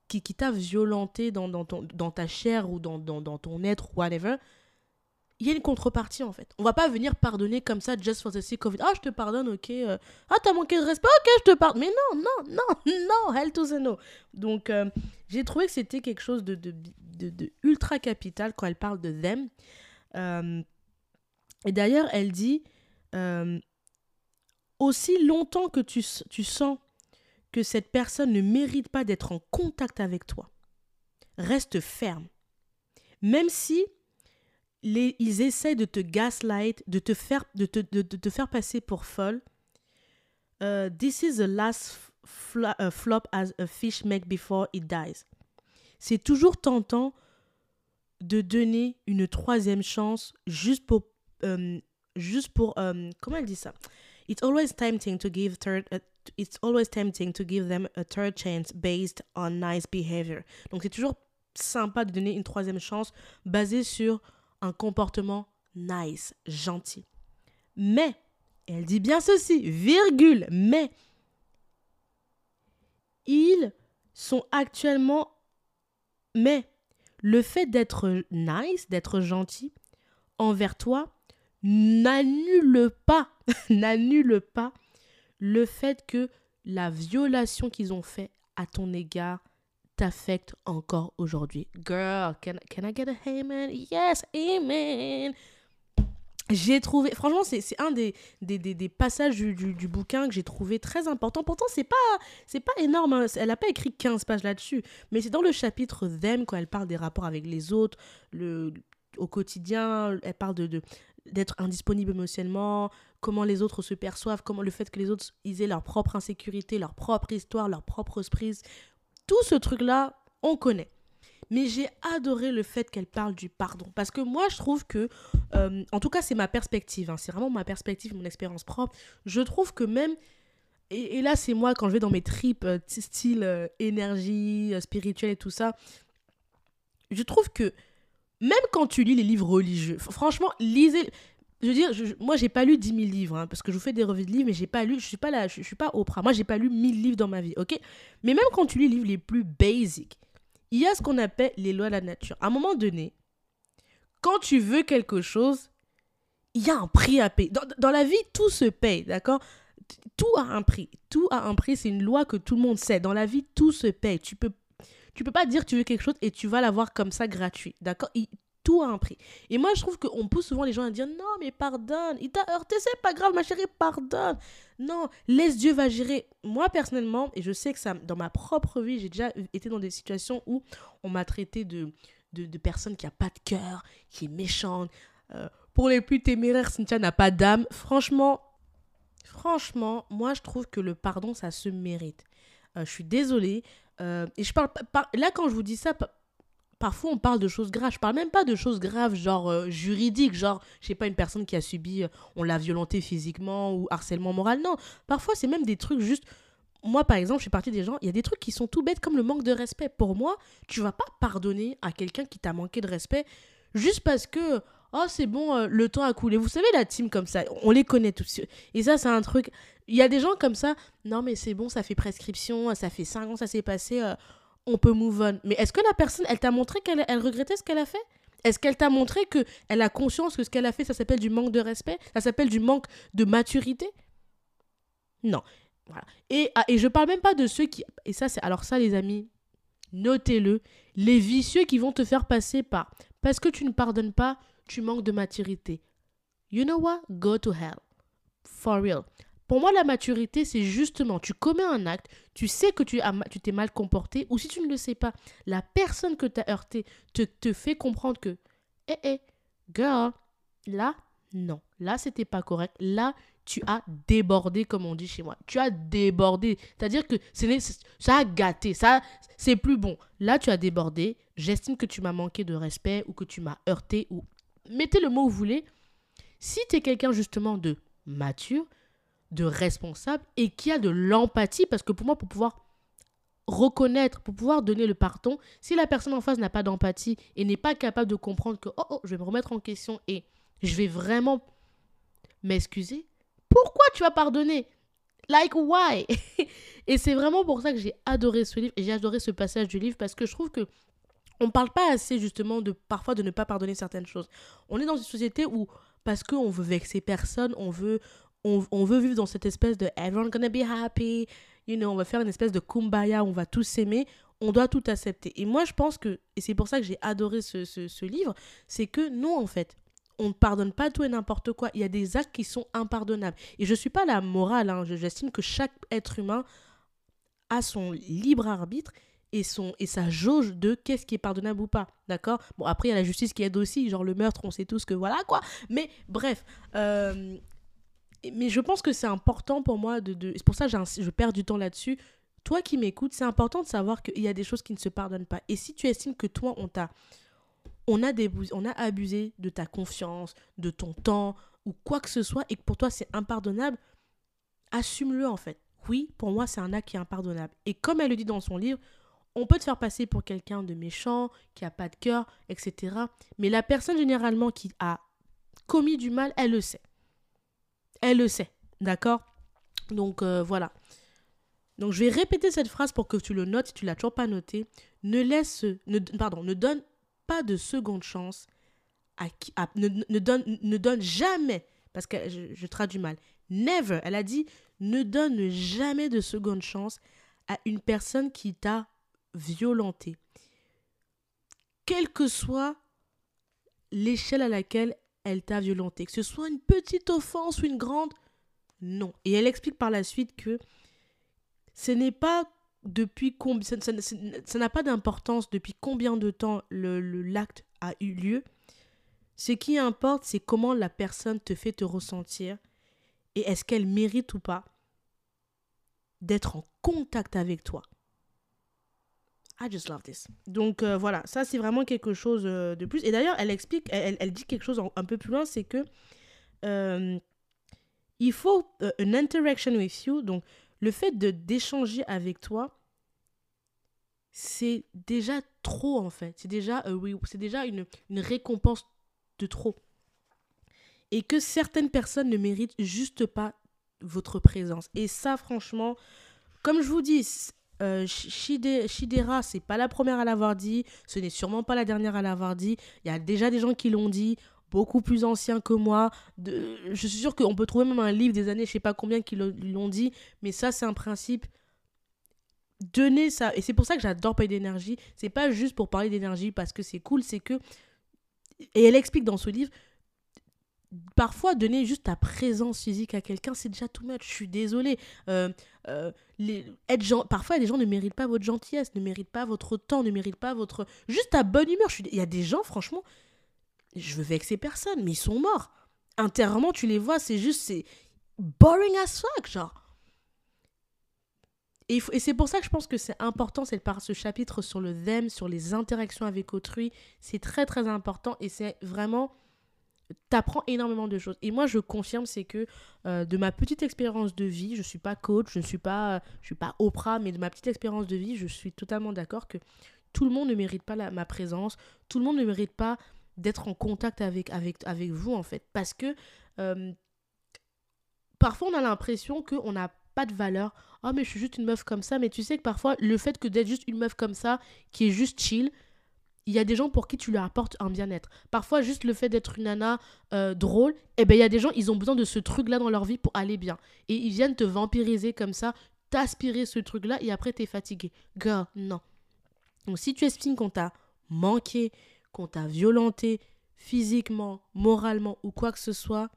qui, violenté dans, dans, ton, dans ta chair ou dans, dans, ton être, whatever, il y a une contrepartie en fait. On va pas venir pardonner comme ça just for the sake of it. Ah, je te pardonne, ok. euh, Ah, t'as manqué de respect, ok, je te pardonne. Mais non, non, non, non, hell to the no. Donc, euh, j'ai trouvé que c'était quelque chose de, de ultra capital quand elle parle de them. Euh, et d'ailleurs, elle dit euh, aussi longtemps que tu, sens que cette personne ne mérite pas d'être en contact avec toi, reste ferme. Même si ils essaient de te gaslight, de te faire, de te, de, te faire passer pour folle. euh, this is the last fla- uh, flop as a fish make before it dies. C'est toujours tentant de donner une troisième chance juste pour, euh, juste pour, euh, comment elle dit ça? It's always tempting to give third, uh, it's always tempting to give them a third chance based on nice behavior. Donc c'est toujours sympa de donner une troisième chance basée sur un comportement nice, gentil. Mais, elle dit bien ceci, virgule, mais, ils sont actuellement... Mais, le fait d'être nice, d'être gentil envers toi, n'annule pas, n'annule pas le fait que la violation qu'ils ont fait à ton égard t'affecte encore aujourd'hui. Girl, can, can I get a amen? Yes, amen. J'ai trouvé, franchement, c'est un des, des, passages du, du, bouquin que j'ai trouvé très important. Pourtant, c'est pas, c'est pas énorme. hein. Elle n'a pas écrit 15 pages là-dessus. Mais c'est dans le chapitre Them, quand elle parle des rapports avec les autres, le, au quotidien. Elle parle de, d'être indisponible émotionnellement, comment les autres se perçoivent, comment le fait que les autres aient leur propre insécurité, leur propre histoire, leur propre prise. Tout ce truc-là, on connaît. Mais j'ai adoré le fait qu'elle parle du pardon. Parce que moi, je trouve que, euh, en tout cas, c'est ma perspective. hein, c'est vraiment ma perspective, mon expérience propre. Je trouve que même, et, là, c'est moi quand je vais dans mes tripes, euh, style euh, énergie, spirituelle et tout ça, je trouve que même quand tu lis les livres religieux, franchement, lisez. Je veux dire, je, moi, j'ai pas lu 10 000 livres, hein, parce que je vous fais des revues de livres, mais j'ai pas lu, je suis pas là, je, je suis pas Oprah. Moi, j'ai pas lu 1000 livres dans ma vie, ok? Mais même quand tu lis les livres les plus basiques, il y a ce qu'on appelle les lois de la nature. À un moment donné, quand tu veux quelque chose, il y a un prix à payer. Dans, dans la vie, tout se paye, d'accord? Tout a un prix. Tout a un prix, c'est une loi que tout le monde sait. Dans la vie, tout se paye. Tu peux, tu peux pas dire tu veux quelque chose et tu vas l'avoir comme ça gratuit, d'accord? Tout a un prix. Et moi, je trouve qu'on pousse souvent les gens à dire non, mais pardonne, il t'a heurté, c'est pas grave, ma chérie, pardonne. Non, laisse Dieu va gérer. Moi, personnellement, et je sais que ça, dans ma propre vie, j'ai déjà été dans des situations où on m'a traité de, de, de personne qui a pas de cœur, qui est méchante. Euh, pour les plus téméraires, Cynthia n'a pas d'âme. Franchement, franchement, moi, je trouve que le pardon, ça se mérite. Euh, je suis désolée. Euh, et je parle par- là, quand je vous dis ça, pa- parfois on parle de choses graves. Je parle même pas de choses graves, genre euh, juridiques, genre, je sais pas, une personne qui a subi, euh, on l'a violenté physiquement ou harcèlement moral. Non, parfois c'est même des trucs juste. Moi, par exemple, je suis partie des gens, il y a des trucs qui sont tout bêtes comme le manque de respect. Pour moi, tu vas pas pardonner à quelqu'un qui t'a manqué de respect juste parce que, oh, c'est bon, euh, le temps a coulé. Vous savez, la team comme ça, on les connaît tous. Et ça, c'est un truc. Il y a des gens comme ça, non, mais c'est bon, ça fait prescription, ça fait 5 ans, ça s'est passé, euh, on peut move on. Mais est-ce que la personne, elle t'a montré qu'elle elle regrettait ce qu'elle a fait? Est-ce qu'elle t'a montré que elle a conscience que ce qu'elle a fait, ça s'appelle du manque de respect? Ça s'appelle du manque de maturité? Non. Voilà. Et, ah, et je parle même pas de ceux qui. Et ça, c'est. Alors, ça, les amis, notez-le. Les vicieux qui vont te faire passer par. Parce que tu ne pardonnes pas, tu manques de maturité. You know what? Go to hell. For real. Pour moi, la maturité, c'est justement, tu commets un acte, tu sais que tu as tu t'es mal comporté, ou si tu ne le sais pas, la personne que tu as heurté te, fait comprendre que, hé, hé, girl, là, non, là, c'était pas correct, là, tu as débordé, comme on dit chez moi. Tu as débordé. C'est-à-dire que ça a gâté, ça, c'est plus bon. Là, tu as débordé, j'estime que tu m'as manqué de respect, ou que tu m'as heurté, ou mettez le mot où vous voulez. Si tu es quelqu'un justement de mature, de responsable et qui a de l'empathie, parce que pour moi, pour pouvoir reconnaître, pour pouvoir donner le pardon, si la personne en face n'a pas d'empathie et n'est pas capable de comprendre que, oh, oh, je vais me remettre en question et je vais vraiment m'excuser, pourquoi tu vas pardonner? Like, why? Et c'est vraiment pour ça que j'ai adoré ce livre et j'ai adoré ce passage du livre parce que je trouve que on ne parle pas assez justement de parfois de ne pas pardonner certaines choses. On est dans une société où parce qu'on veut vexer personne, on veut, on, veut vivre dans cette espèce de everyone gonna be happy, you know, on va faire une espèce de kumbaya, on va tous s'aimer, on doit tout accepter. Et moi, je pense que, et c'est pour ça que j'ai adoré ce, ce, ce livre, c'est que non, en fait, on ne pardonne pas tout et n'importe quoi. Il y a des actes qui sont impardonnables. Et je ne suis pas la morale, hein. j'estime que chaque être humain a son libre arbitre et, son, et sa jauge de qu'est-ce qui est pardonnable ou pas. D'accord? Bon, après, il y a la justice qui aide aussi, genre le meurtre, on sait tous que voilà quoi. Mais bref, euh, mais je pense que c'est important pour moi de. de c'est pour ça que je perds du temps là-dessus. Toi qui m'écoutes, c'est important de savoir qu'il y a des choses qui ne se pardonnent pas. Et si tu estimes que toi, on t'a. On a, on a abusé de ta confiance, de ton temps, ou quoi que ce soit, et que pour toi c'est impardonnable, assume-le en fait. Oui, pour moi, c'est un acte qui est impardonnable. Et comme elle le dit dans son livre, on peut te faire passer pour quelqu'un de méchant, qui a pas de cœur, etc. Mais la personne généralement qui a commis du mal, elle le sait. Elle le sait, d'accord? Donc euh, voilà. Donc je vais répéter cette phrase pour que tu le notes si tu l'as toujours pas noté. Ne laisse, ne, pardon, ne donne pas de seconde chance à qui, ne, ne, donne, ne donne jamais, parce que je, je traduis mal, never, elle a dit, ne donne jamais de seconde chance à une personne qui t'a violenté. Quelle que soit l'échelle à laquelle elle t'a violenté, que ce soit une petite offense ou une grande, non. Et elle explique par la suite que ce n'est pas depuis combien, ça n'a pas d'importance depuis combien de temps le l'acte a eu lieu. Ce qui importe, c'est comment la personne te fait te ressentir et est-ce qu'elle mérite ou pas d'être en contact avec toi. I just love this. Donc euh, voilà, ça c'est vraiment quelque chose euh, de plus. Et d'ailleurs, elle explique, elle, dit quelque chose un peu plus loin, c'est que euh, il faut une interaction with you. Donc le fait de d'échanger avec toi, c'est déjà trop en fait. C'est déjà, oui, c'est déjà une, une récompense de trop. Et que certaines personnes ne méritent juste pas votre présence. Et ça, franchement, comme je vous dis, euh, Shidera, c'est pas la première à l'avoir dit, ce n'est sûrement pas la dernière à l'avoir dit. Il y a déjà des gens qui l'ont dit, beaucoup plus anciens que moi. Je suis sûre qu'on peut trouver même un livre des années, je sais pas combien, qui l'ont dit, mais ça, c'est un principe. Donnez ça, et c'est pour ça que j'adore parler d'énergie. C'est pas juste pour parler d'énergie parce que c'est cool, c'est que. Et elle explique dans ce livre parfois donner juste ta présence physique à quelqu'un c'est déjà tout much. Je suis désolée. Euh, euh, les, être parfois les gens ne méritent pas votre gentillesse ne méritent pas votre temps ne méritent pas votre juste ta bonne humeur. Il y a des gens franchement je veux vexer personne mais ils sont morts. Intérieurement tu les vois c'est juste c'est boring as fuck genre. Et, c'est pour ça que je pense que c'est important c'est par ce chapitre sur le them sur les interactions avec autrui. C'est très très important et c'est vraiment t'apprends énormément de choses. Et moi, je confirme, c'est que euh, de ma petite expérience de vie, je suis pas coach, je ne suis pas, suis pas Oprah, mais de ma petite expérience de vie, je suis totalement d'accord que tout le monde ne mérite pas ma présence, tout le monde ne mérite pas d'être en contact avec, avec, avec vous, en fait. Parce que euh, parfois, on a l'impression qu'on n'a pas de valeur. Oh, mais je suis juste une meuf comme ça. Mais tu sais que parfois, le fait que d'être juste une meuf comme ça, qui est juste chill, il y a des gens pour qui tu leur apportes un bien-être. Parfois, juste le fait d'être une nana euh, drôle, eh ben, il y a des gens, ils ont besoin de ce truc-là dans leur vie pour aller bien. Et ils viennent te vampiriser comme ça, t'aspirer ce truc-là, et après, t'es fatigué. Girl, non. Donc, si tu estimes qu'on t'a manqué, qu'on t'a violenté physiquement, moralement ou quoi que ce soit,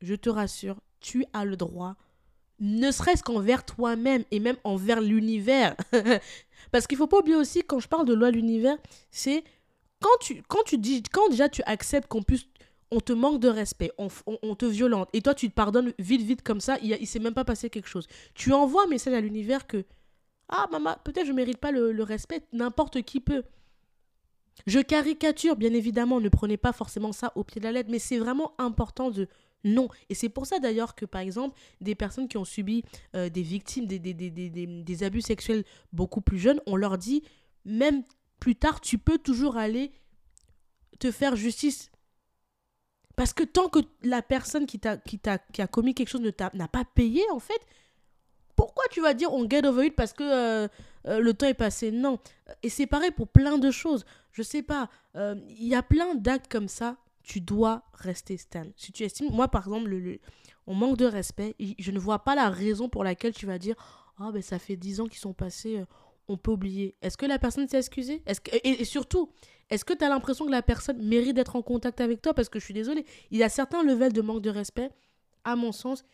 je te rassure, tu as le droit ne serait-ce qu'envers toi-même et même envers l'univers. Parce qu'il faut pas oublier aussi, quand je parle de loi de l'univers, c'est quand tu, quand tu dis, quand déjà tu acceptes qu'on puisse, on te manque de respect, on, on, te violente, et toi tu te pardonnes vite, vite comme ça, il, ne s'est même pas passé quelque chose. Tu envoies un message à l'univers que, ah maman, peut-être je mérite pas le, le respect, n'importe qui peut. Je caricature, bien évidemment, ne prenez pas forcément ça au pied de la lettre, mais c'est vraiment important de non. Et c'est pour ça d'ailleurs que, par exemple, des personnes qui ont subi euh, des victimes, des, des, des, des, abus sexuels beaucoup plus jeunes, on leur dit, même plus tard, tu peux toujours aller te faire justice. Parce que tant que la personne qui, t'a, qui, qui a commis quelque chose n'a pas payé, en fait, pourquoi tu vas dire on get over it parce que euh, euh, le temps est passé? Non. Et c'est pareil pour plein de choses. Je sais pas, il y a plein d'actes comme ça. Tu dois rester stand. Si tu estimes, moi par exemple, le, on manque de respect, je ne vois pas la raison pour laquelle tu vas dire Oh, ben ça fait 10 ans qu'ils sont passés, euh, on peut oublier. Est-ce que la personne s'est excusée? Est que, et, surtout, est-ce que tu as l'impression que la personne mérite d'être en contact avec toi? Parce que je suis désolée, il y a certains levels de manque de respect, à mon sens,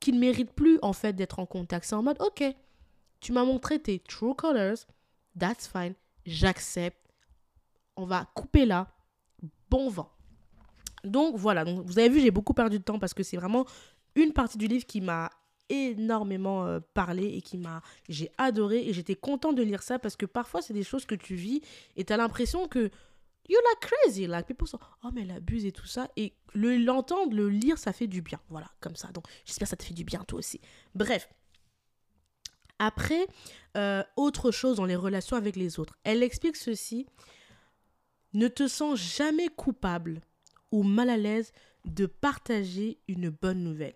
qui ne méritent plus en fait d'être en contact. C'est en mode Ok, tu m'as montré tes true colors, that's fine, j'accepte, on va couper là, bon vent. Donc voilà, donc, vous avez vu, j'ai beaucoup perdu de temps parce que c'est vraiment une partie du livre qui m'a énormément euh, parlé et qui m'a j'ai adoré et j'étais content de lire ça parce que parfois c'est des choses que tu vis et tu as l'impression que you're like crazy like people sont oh mais elle abuse et tout ça. Et le l'entendre le lire ça fait du bien. Voilà comme ça. Donc j'espère que ça te fait du bien toi aussi. Bref. Après euh, autre chose dans les relations avec les autres. Elle explique ceci. Ne te sens jamais coupable ou mal à l'aise de partager une bonne nouvelle.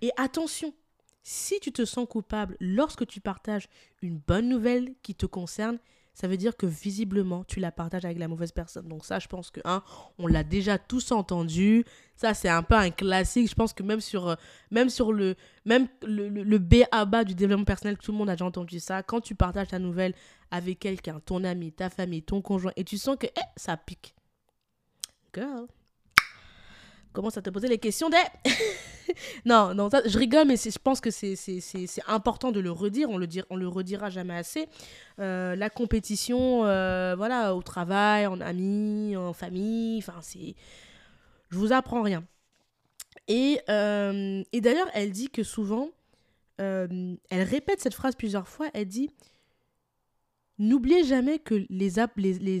Et attention, si tu te sens coupable lorsque tu partages une bonne nouvelle qui te concerne, ça veut dire que visiblement tu la partages avec la mauvaise personne. Donc ça, je pense que hein, on l'a déjà tous entendu. Ça, c'est un peu un classique. Je pense que même sur, euh, même sur le, même le, le, B à bas du développement personnel, tout le monde a déjà entendu ça. Quand tu partages ta nouvelle avec quelqu'un, ton ami, ta famille, ton conjoint, et tu sens que eh, ça pique. Girl, commence à te poser les questions des... non, non, je rigole, mais je pense que c'est important de le redire. On le, on le redira jamais assez. Euh, la compétition, euh, voilà, au travail, en amis, en famille, enfin, c'est... Je vous apprends rien. Et, euh, d'ailleurs, elle dit que souvent, elle répète cette phrase plusieurs fois, elle dit, n'oubliez jamais que les,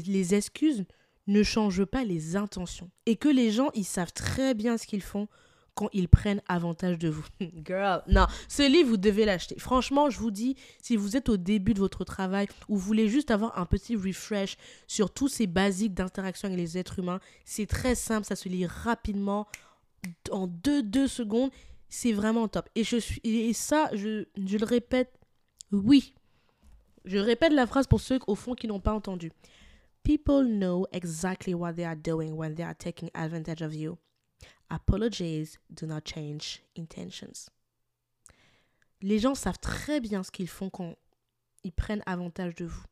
les excuses ne change pas les intentions. Et que les gens, ils savent très bien ce qu'ils font quand ils prennent avantage de vous. Girl, non, ce livre, vous devez l'acheter. Franchement, je vous dis, si vous êtes au début de votre travail ou vous voulez juste avoir un petit refresh sur tous ces basiques d'interaction avec les êtres humains, c'est très simple, ça se lit rapidement, en deux, deux secondes, c'est vraiment top. Et, je suis, et ça, je, je le répète, oui. Je répète la phrase pour ceux au fond qui n'ont pas entendu. People know exactly what they are doing when they are taking advantage of you. Apologies do not change intentions. Les gens savent très bien ce qu'ils font quand ils prennent avantage de vous.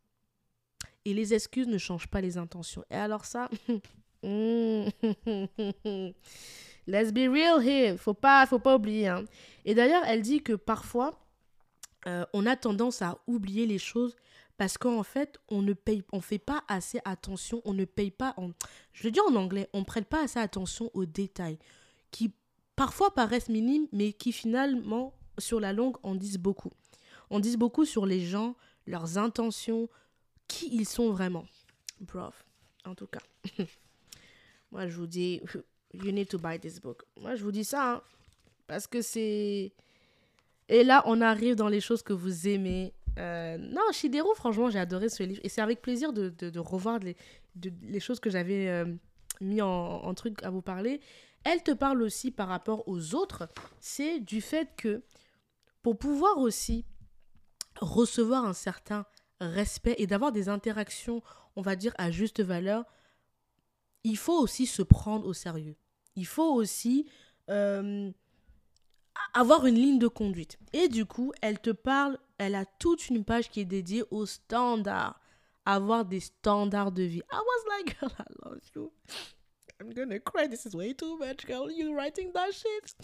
Et les excuses ne changent pas les intentions. Et alors ça, let's be real here. Faut pas, faut pas oublier. Hein. Et d'ailleurs, elle dit que parfois, euh, on a tendance à oublier les choses parce qu'en fait, on ne paye, on fait pas assez attention, on ne paye pas, je le dis en anglais, on prête pas assez attention aux détails qui parfois paraissent minimes, mais qui finalement, sur la longue, en disent beaucoup. On dit beaucoup sur les gens, leurs intentions, qui ils sont vraiment. Prof, en tout cas. Moi, je vous dis, you need to buy this book. Moi, je vous dis ça, hein, parce que c'est... Et là, on arrive dans les choses que vous aimez, euh, non, Shideru, franchement, j'ai adoré ce livre. Et c'est avec plaisir de, revoir les, choses que j'avais euh, mis en, en, truc à vous parler. Elle te parle aussi par rapport aux autres. C'est du fait que pour pouvoir aussi recevoir un certain respect et d'avoir des interactions, on va dire, à juste valeur, il faut aussi se prendre au sérieux. Il faut aussi euh, avoir une ligne de conduite. Et du coup, elle te parle elle a toute une page qui est dédiée aux standards. Avoir des standards de vie. I was like, I love you. I'm gonna cry. This is way too much, girl. You writing that shit.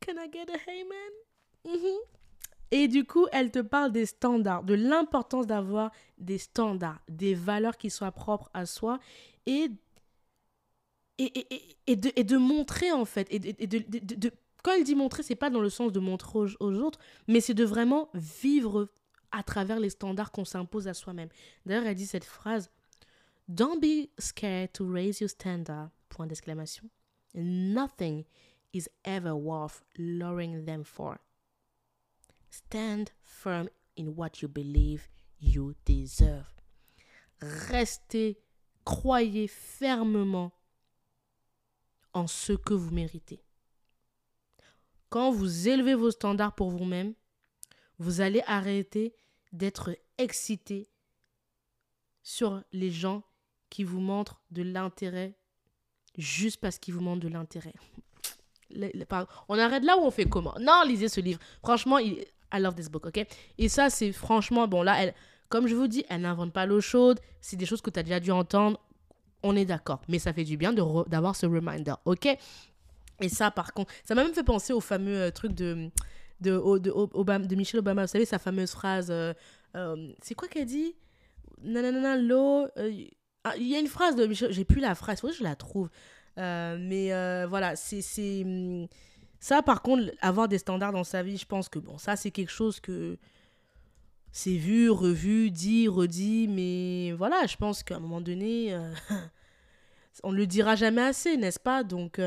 Can I get a hey man? Mm-hmm. Et du coup, elle te parle des standards, de l'importance d'avoir des standards, des valeurs qui soient propres à soi et, et, et, et, de, et de montrer en fait, et de, de, de quand elle dit montrer, c'est pas dans le sens de montrer aux, autres, mais c'est de vraiment vivre à travers les standards qu'on s'impose à soi-même. D'ailleurs, elle dit cette phrase Don't be scared to raise your standard. Point d'exclamation. Nothing is ever worth lowering them for. Stand firm in what you believe you deserve. Restez, croyez fermement en ce que vous méritez. Quand vous élevez vos standards pour vous-même, vous allez arrêter d'être excité sur les gens qui vous montrent de l'intérêt juste parce qu'ils vous montrent de l'intérêt. On arrête là où on fait comment? Non, lisez ce livre. Franchement, I love this book, ok? Et ça, c'est franchement, bon, là, comme je vous dis, elle n'invente pas l'eau chaude. C'est des choses que tu as déjà dû entendre. On est d'accord. Mais ça fait du bien d'avoir ce reminder, ok? Et ça, par contre, ça m'a même fait penser au fameux euh, truc de, de, de, Obama, de, Michelle Obama. Vous savez, sa fameuse phrase. Euh, euh, c'est quoi qu'elle dit? Nanana, l'eau. Ah, il y a une phrase de Michel, j'ai plus la phrase, faut que je la trouve. Mais voilà, c'est. Hum, ça, par contre, avoir des standards dans sa vie, je pense que bon, ça, c'est quelque chose que c'est vu, revu, dit, redit, mais voilà, je pense qu'à un moment donné, on ne le dira jamais assez, n'est-ce pas? Donc,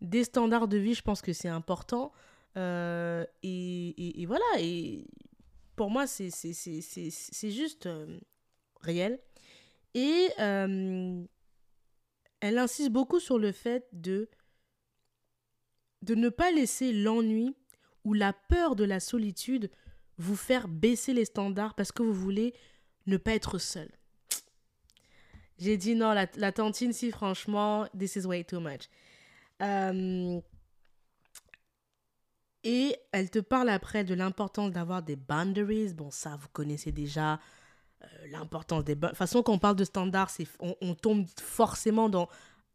des standards de vie, je pense que c'est important. Et, et, voilà, et pour moi, c'est juste réel. Et elle insiste beaucoup sur le fait de, de ne pas laisser l'ennui ou la peur de la solitude vous faire baisser les standards parce que vous voulez ne pas être seul. J'ai dit non, la, la, tantine, si franchement, this is way too much. Et elle te parle après de l'importance d'avoir des boundaries. Bon, ça, vous connaissez déjà. Euh, l'importance des... De toute façon, quand on parle de standards, on, on tombe forcément dans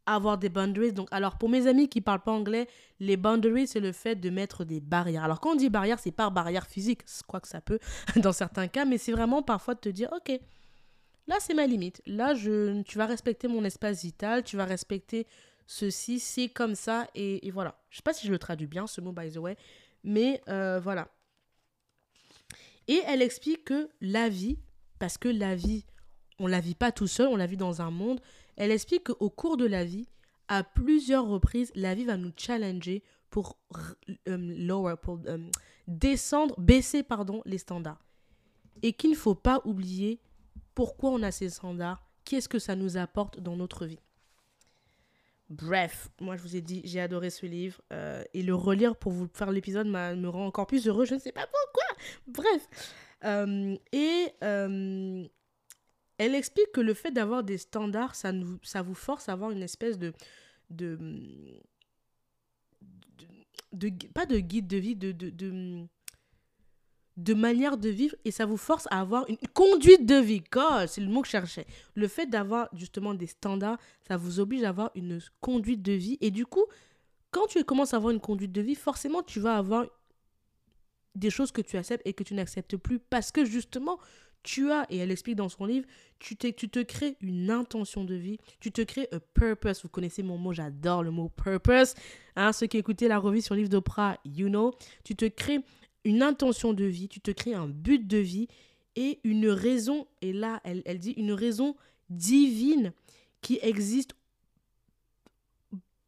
avoir des boundaries. Donc, alors, pour mes amis qui parlent pas anglais, les boundaries, c'est le fait de mettre des barrières. Alors, quand on dit barrière, c'est pas barrière physique, quoi que ça peut dans certains cas, mais c'est vraiment parfois de te dire, ok, là, c'est ma limite. Là, je, tu vas respecter mon espace vital, tu vas respecter ceci, c'est comme ça, et, voilà. Je sais pas si je le traduis bien, ce mot, by the way, mais euh, voilà. Et elle explique que la vie, parce que la vie, on la vit pas tout seul, on la vit dans un monde. Elle explique qu'au cours de la vie, à plusieurs reprises, la vie va nous challenger pour euh, lower, pour euh, descendre, baisser pardon, les standards. Et qu'il ne faut pas oublier pourquoi on a ces standards, qu'est-ce que ça nous apporte dans notre vie. Bref, moi je vous ai dit, j'ai adoré ce livre euh, et le relire pour vous faire l'épisode me rend encore plus heureux, je ne sais pas pourquoi. Bref, euh, et euh, elle explique que le fait d'avoir des standards, ça, vous force à avoir une espèce de, pas de guide de vie, de, de, de manière de vivre et ça vous force à avoir une conduite de vie. C'est le mot que je cherchais. Le fait d'avoir justement des standards, ça vous oblige à avoir une conduite de vie. Et du coup, quand tu commences à avoir une conduite de vie, forcément, tu vas avoir des choses que tu acceptes et que tu n'acceptes plus parce que justement, tu as, et elle explique dans son livre, tu, tu te crées une intention de vie, tu te crées un purpose. Vous connaissez mon mot, j'adore le mot purpose. Hein, ceux qui écoutaient la revue sur le livre d'Oprah, you know. Tu te crées une intention de vie, tu te crées un but de vie et une raison, et là, elle, elle dit une raison divine qui existe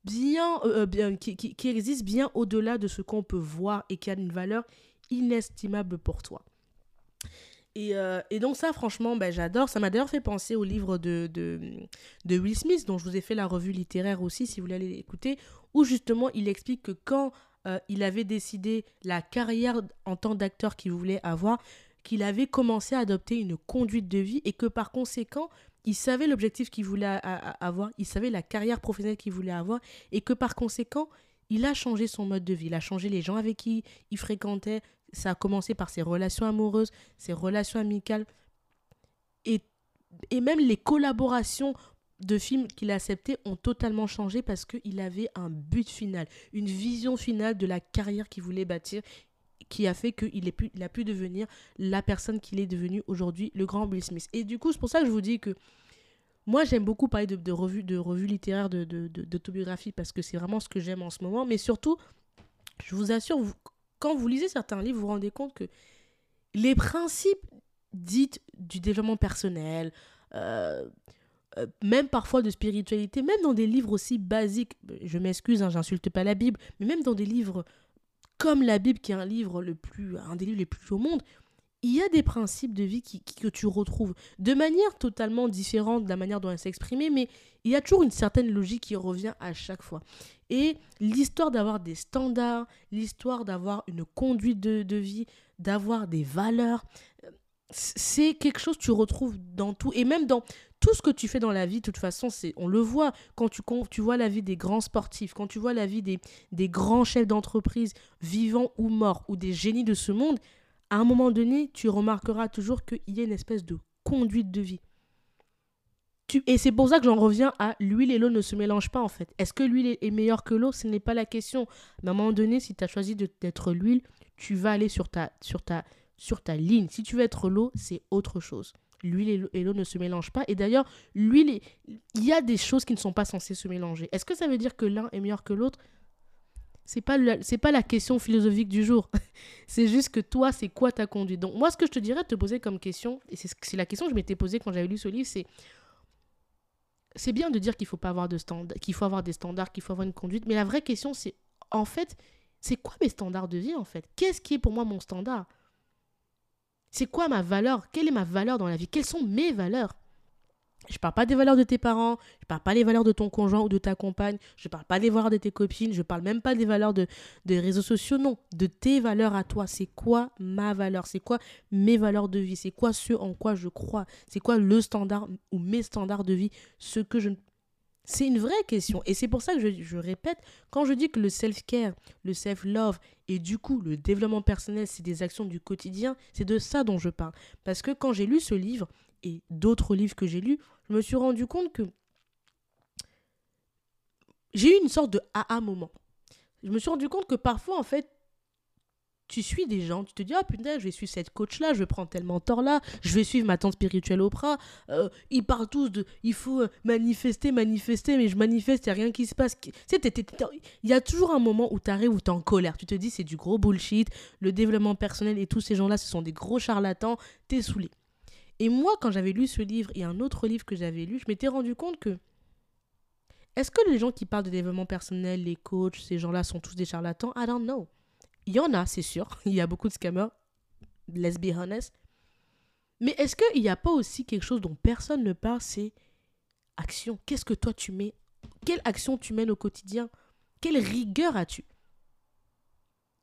bien, euh, euh, bien qui, qui, existe bien au-delà de ce qu'on peut voir et qui a une valeur inestimable pour toi. Et, euh, et donc ça, franchement, ben, j'adore. Ça m'a d'ailleurs fait penser au livre de, de, de, Will Smith, dont je vous ai fait la revue littéraire aussi, si vous voulez aller l'écouter, où justement il explique que quand euh, il avait décidé la carrière en tant d'acteur qu'il voulait avoir, qu'il avait commencé à adopter une conduite de vie et que par conséquent, il savait l'objectif qu'il voulait avoir, il savait la carrière professionnelle qu'il voulait avoir et que par conséquent, il a changé son mode de vie, il a changé les gens avec qui il fréquentait, ça a commencé par ses relations amoureuses, ses relations amicales et, et même les collaborations de films qu'il a acceptés ont totalement changé parce qu'il avait un but final, une vision finale de la carrière qu'il voulait bâtir qui a fait qu'il a pu devenir la personne qu'il est devenu aujourd'hui, le grand Bill Smith. Et du coup, c'est pour ça que je vous dis que moi, j'aime beaucoup parler de, de revues de revue littéraires, d'autobiographie, de, parce que c'est vraiment ce que j'aime en ce moment. Mais surtout, je vous assure, quand vous lisez certains livres, vous vous rendez compte que les principes dits du développement personnel, euh, euh, même parfois de spiritualité, même dans des livres aussi basiques, je m'excuse, hein, j'insulte pas la Bible, mais même dans des livres comme la Bible, qui est un livre le plus, un des livres les plus au monde, il y a des principes de vie qui, que tu retrouves de manière totalement différente de la manière dont elle s'exprimait, mais il y a toujours une certaine logique qui revient à chaque fois. Et l'histoire d'avoir des standards, l'histoire d'avoir une conduite de, de, vie, d'avoir des valeurs. C'est quelque chose que tu retrouves dans tout. Et même dans tout ce que tu fais dans la vie, de toute façon, c'est, on le voit quand tu, tu vois la vie des grands sportifs, quand tu vois la vie des, des grands chefs d'entreprise, vivants ou morts, ou des génies de ce monde, à un moment donné, tu remarqueras toujours qu'il y a une espèce de conduite de vie. Tu, et c'est pour ça que j'en reviens à l'huile et l'eau ne se mélangent pas en fait. Est-ce que l'huile est meilleure que l'eau? Ce n'est pas la question. Mais à un moment donné, si tu as choisi d'être l'huile, tu vas aller sur ta, sur, ta, sur ta ligne. Si tu veux être l'eau, c'est autre chose. L'huile et l'eau ne se mélangent pas. Et d'ailleurs, l'huile, il y a des choses qui ne sont pas censées se mélanger. Est-ce que ça veut dire que l'un est meilleur que l'autre? C'est pas c'est pas la question philosophique du jour. c'est juste que toi, c'est quoi ta conduite? Donc moi, ce que je te dirais de te poser comme question, et c'est la question que je m'étais posée quand j'avais lu ce livre, c'est c'est bien de dire qu'il faut pas avoir de standard, qu'il faut avoir des standards, qu'il faut avoir une conduite, mais la vraie question, c'est en fait, c'est quoi mes standards de vie en fait? Qu'est-ce qui est pour moi mon standard? C'est quoi ma valeur? Quelle est ma valeur dans la vie? Quelles sont mes valeurs? Je parle pas des valeurs de tes parents, je parle pas des valeurs de ton conjoint ou de ta compagne, je parle pas des valeurs de tes copines, je parle même pas des valeurs de, des réseaux sociaux, non, de tes valeurs à toi. C'est quoi ma valeur? C'est quoi mes valeurs de vie? C'est quoi ce en quoi je crois? C'est quoi le standard ou mes standards de vie? Ce que je c'est une vraie question. Et c'est pour ça que je, répète, quand je dis que le self-care, le self-love et du coup le développement personnel, c'est des actions du quotidien, c'est de ça dont je parle. Parce que quand j'ai lu ce livre, et d'autres livres que j'ai lus, je me suis rendu compte que j'ai eu une sorte de AA moment. Je me suis rendu compte que parfois, en fait, tu suis des gens, tu te dis, ah putain, je vais suivre cette coach-là, je vais prendre tel mentor-là, je vais suivre ma tante spirituelle Oprah. Euh, ils parlent tous de, il faut euh, manifester, manifester, mais je manifeste, il n'y a rien qui se passe. Il y a toujours un moment où tu arrives, où tu es en colère. Tu te dis, c'est du gros bullshit, le développement personnel et tous ces gens-là, ce sont des gros charlatans, t'es saoulé. Et moi, quand j'avais lu ce livre et un autre livre que j'avais lu, je m'étais rendu compte que est-ce que les gens qui parlent de développement personnel, les coachs, ces gens-là sont tous des charlatans? I don't know. Il y en a, c'est sûr. Il y a beaucoup de scammers. Let's be honest. Mais est-ce qu'il n'y a pas aussi quelque chose dont personne ne parle, c'est action? Qu'est-ce que toi tu mets? Quelle action tu mènes au quotidien? Quelle rigueur as-tu?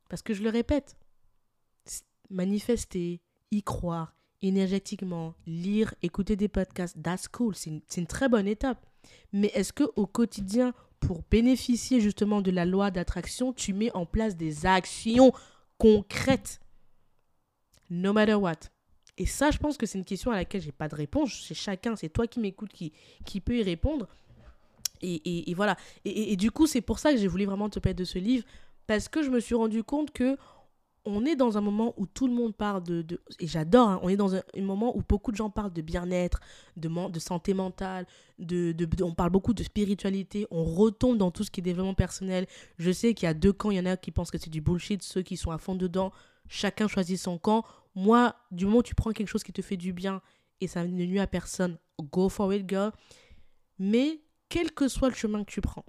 Parce que je le répète, manifester, y croire, énergétiquement, lire, écouter des podcasts, that's cool, c'est une, très bonne étape. Mais est-ce que au quotidien, pour bénéficier justement de la loi d'attraction, tu mets en place des actions concrètes No matter what. Et ça, je pense que c'est une question à laquelle j'ai pas de réponse. C'est chacun, c'est toi qui m'écoutes qui, qui peut y répondre. Et, et, voilà. Et, et, du coup, c'est pour ça que j'ai voulu vraiment te parler de ce livre. Parce que je me suis rendu compte que on est dans un moment où tout le monde parle de... et j'adore, hein, on est dans un, moment où beaucoup de gens parlent de bien-être, de, de santé mentale, de, on parle beaucoup de spiritualité, on retombe dans tout ce qui est développement personnel. Je sais qu'il y a deux camps, il y en a qui pensent que c'est du bullshit, ceux qui sont à fond dedans, chacun choisit son camp. Moi, du moment où tu prends quelque chose qui te fait du bien et ça ne nuit à personne, go for it, girl. Mais quel que soit le chemin que tu prends,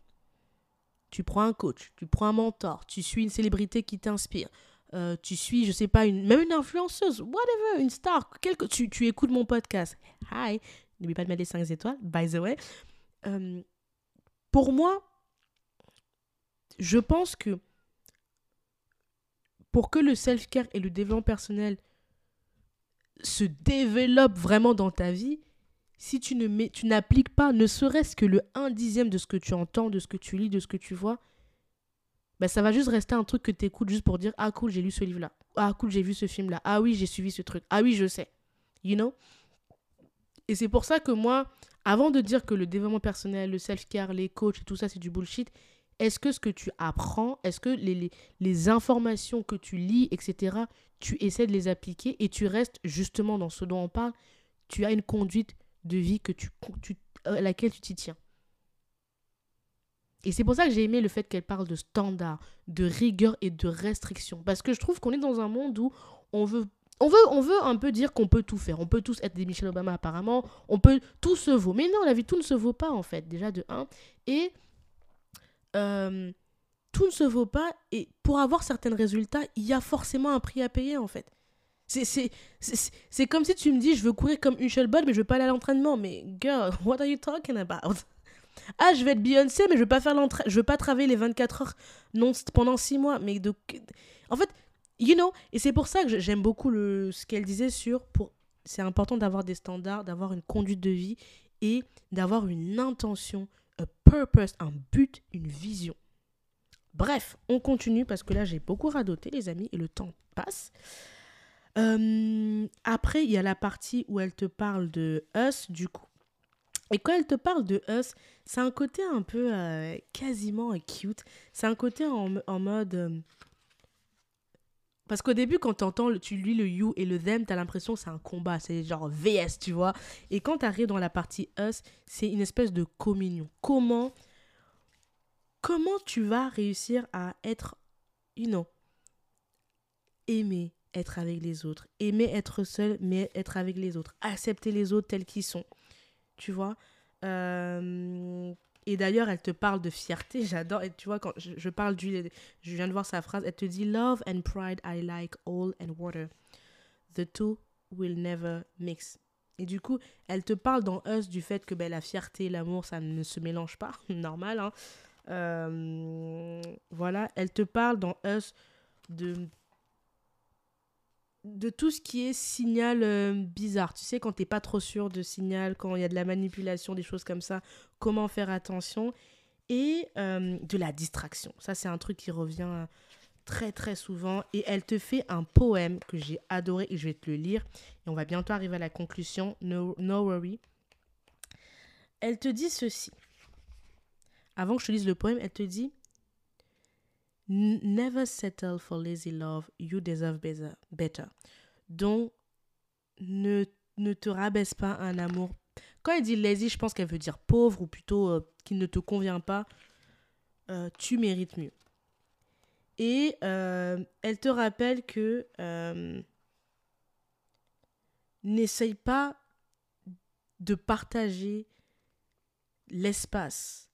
tu prends un coach, tu prends un mentor, tu suis une célébrité qui t'inspire, euh, tu suis, je sais pas, une, même une influenceuse, whatever, une star, quelque, tu, tu écoutes mon podcast. Hi, n'oublie pas de mettre les 5 étoiles, by the way. Euh, pour moi, je pense que pour que le self-care et le développement personnel se développent vraiment dans ta vie, si tu ne mets, tu n'appliques pas ne serait-ce que le 1 dixième de ce que tu entends, de ce que tu lis, de ce que tu vois, bah, ça va juste rester un truc que tu écoutes juste pour dire Ah, cool, j'ai lu ce livre-là. Ah, cool, j'ai vu ce film-là. Ah, oui, j'ai suivi ce truc. Ah, oui, je sais. You know? Et c'est pour ça que moi, avant de dire que le développement personnel, le self-care, les coachs et tout ça, c'est du bullshit, est-ce que ce que tu apprends, est-ce que les, les, les, informations que tu lis, etc., tu essaies de les appliquer et tu restes justement dans ce dont on parle, tu as une conduite de vie que tu, tu, à laquelle tu t'y tiens. Et c'est pour ça que j'ai aimé le fait qu'elle parle de standards, de rigueur et de restrictions. Parce que je trouve qu'on est dans un monde où on veut, on veut, on veut un peu dire qu'on peut tout faire. On peut tous être des Michelle Obama apparemment. On peut, tout se vaut. Mais non, la vie, tout ne se vaut pas en fait, déjà de 1. Et euh, tout ne se vaut pas. Et pour avoir certains résultats, il y a forcément un prix à payer en fait. C'est comme si tu me dis, je veux courir comme Michelle Bolt, mais je veux pas aller à l'entraînement. Mais girl, what are you talking about? Ah, je vais être Beyoncé, mais je veux pas faire l'entrée, je veux pas travailler les 24 heures non pendant 6 mois. Mais de... en fait, You know, et c'est pour ça que j'aime beaucoup le, ce qu'elle disait sur pour c'est important d'avoir des standards, d'avoir une conduite de vie et d'avoir une intention, un purpose, un but, une vision. Bref, on continue parce que là j'ai beaucoup radoté les amis et le temps passe. Euh, après, il y a la partie où elle te parle de us, du coup. Et quand elle te parle de us, c'est un côté un peu euh, quasiment cute. C'est un côté en, mode. Euh, parce qu'au début, quand entends, tu lis le you et le them, t'as l'impression que c'est un combat, c'est genre VS, tu vois. Et quand t'arrives dans la partie us, c'est une espèce de communion. Comment, comment tu vas réussir à être, you know, aimer être avec les autres, aimer être seul, mais être avec les autres, accepter les autres tels qu'ils sont, tu vois. Et d'ailleurs, elle te parle de fierté. J'adore. Et tu vois, quand je, parle du. Je viens de voir sa phrase. Elle te dit Love and pride, I like oil and water. The two will never mix. Et du coup, elle te parle dans Us du fait que ben, la fierté et l'amour, ça ne se mélange pas. Normal, hein. Voilà. Elle te parle dans Us de de tout ce qui est signal euh, bizarre. Tu sais, quand t'es pas trop sûr de signal, quand il y a de la manipulation, des choses comme ça, comment faire attention. Et euh, de la distraction. Ça, c'est un truc qui revient très très souvent. Et elle te fait un poème que j'ai adoré et je vais te le lire. Et on va bientôt arriver à la conclusion. No, no worry. Elle te dit ceci. Avant que je te lise le poème, elle te dit Never settle for lazy love, you deserve better. Donc, ne, ne te rabaisse pas un amour. Quand elle dit lazy, je pense qu'elle veut dire pauvre ou plutôt euh, qui ne te convient pas. Euh, tu mérites mieux. Et euh, elle te rappelle que n'essaye pas de partager l'espace,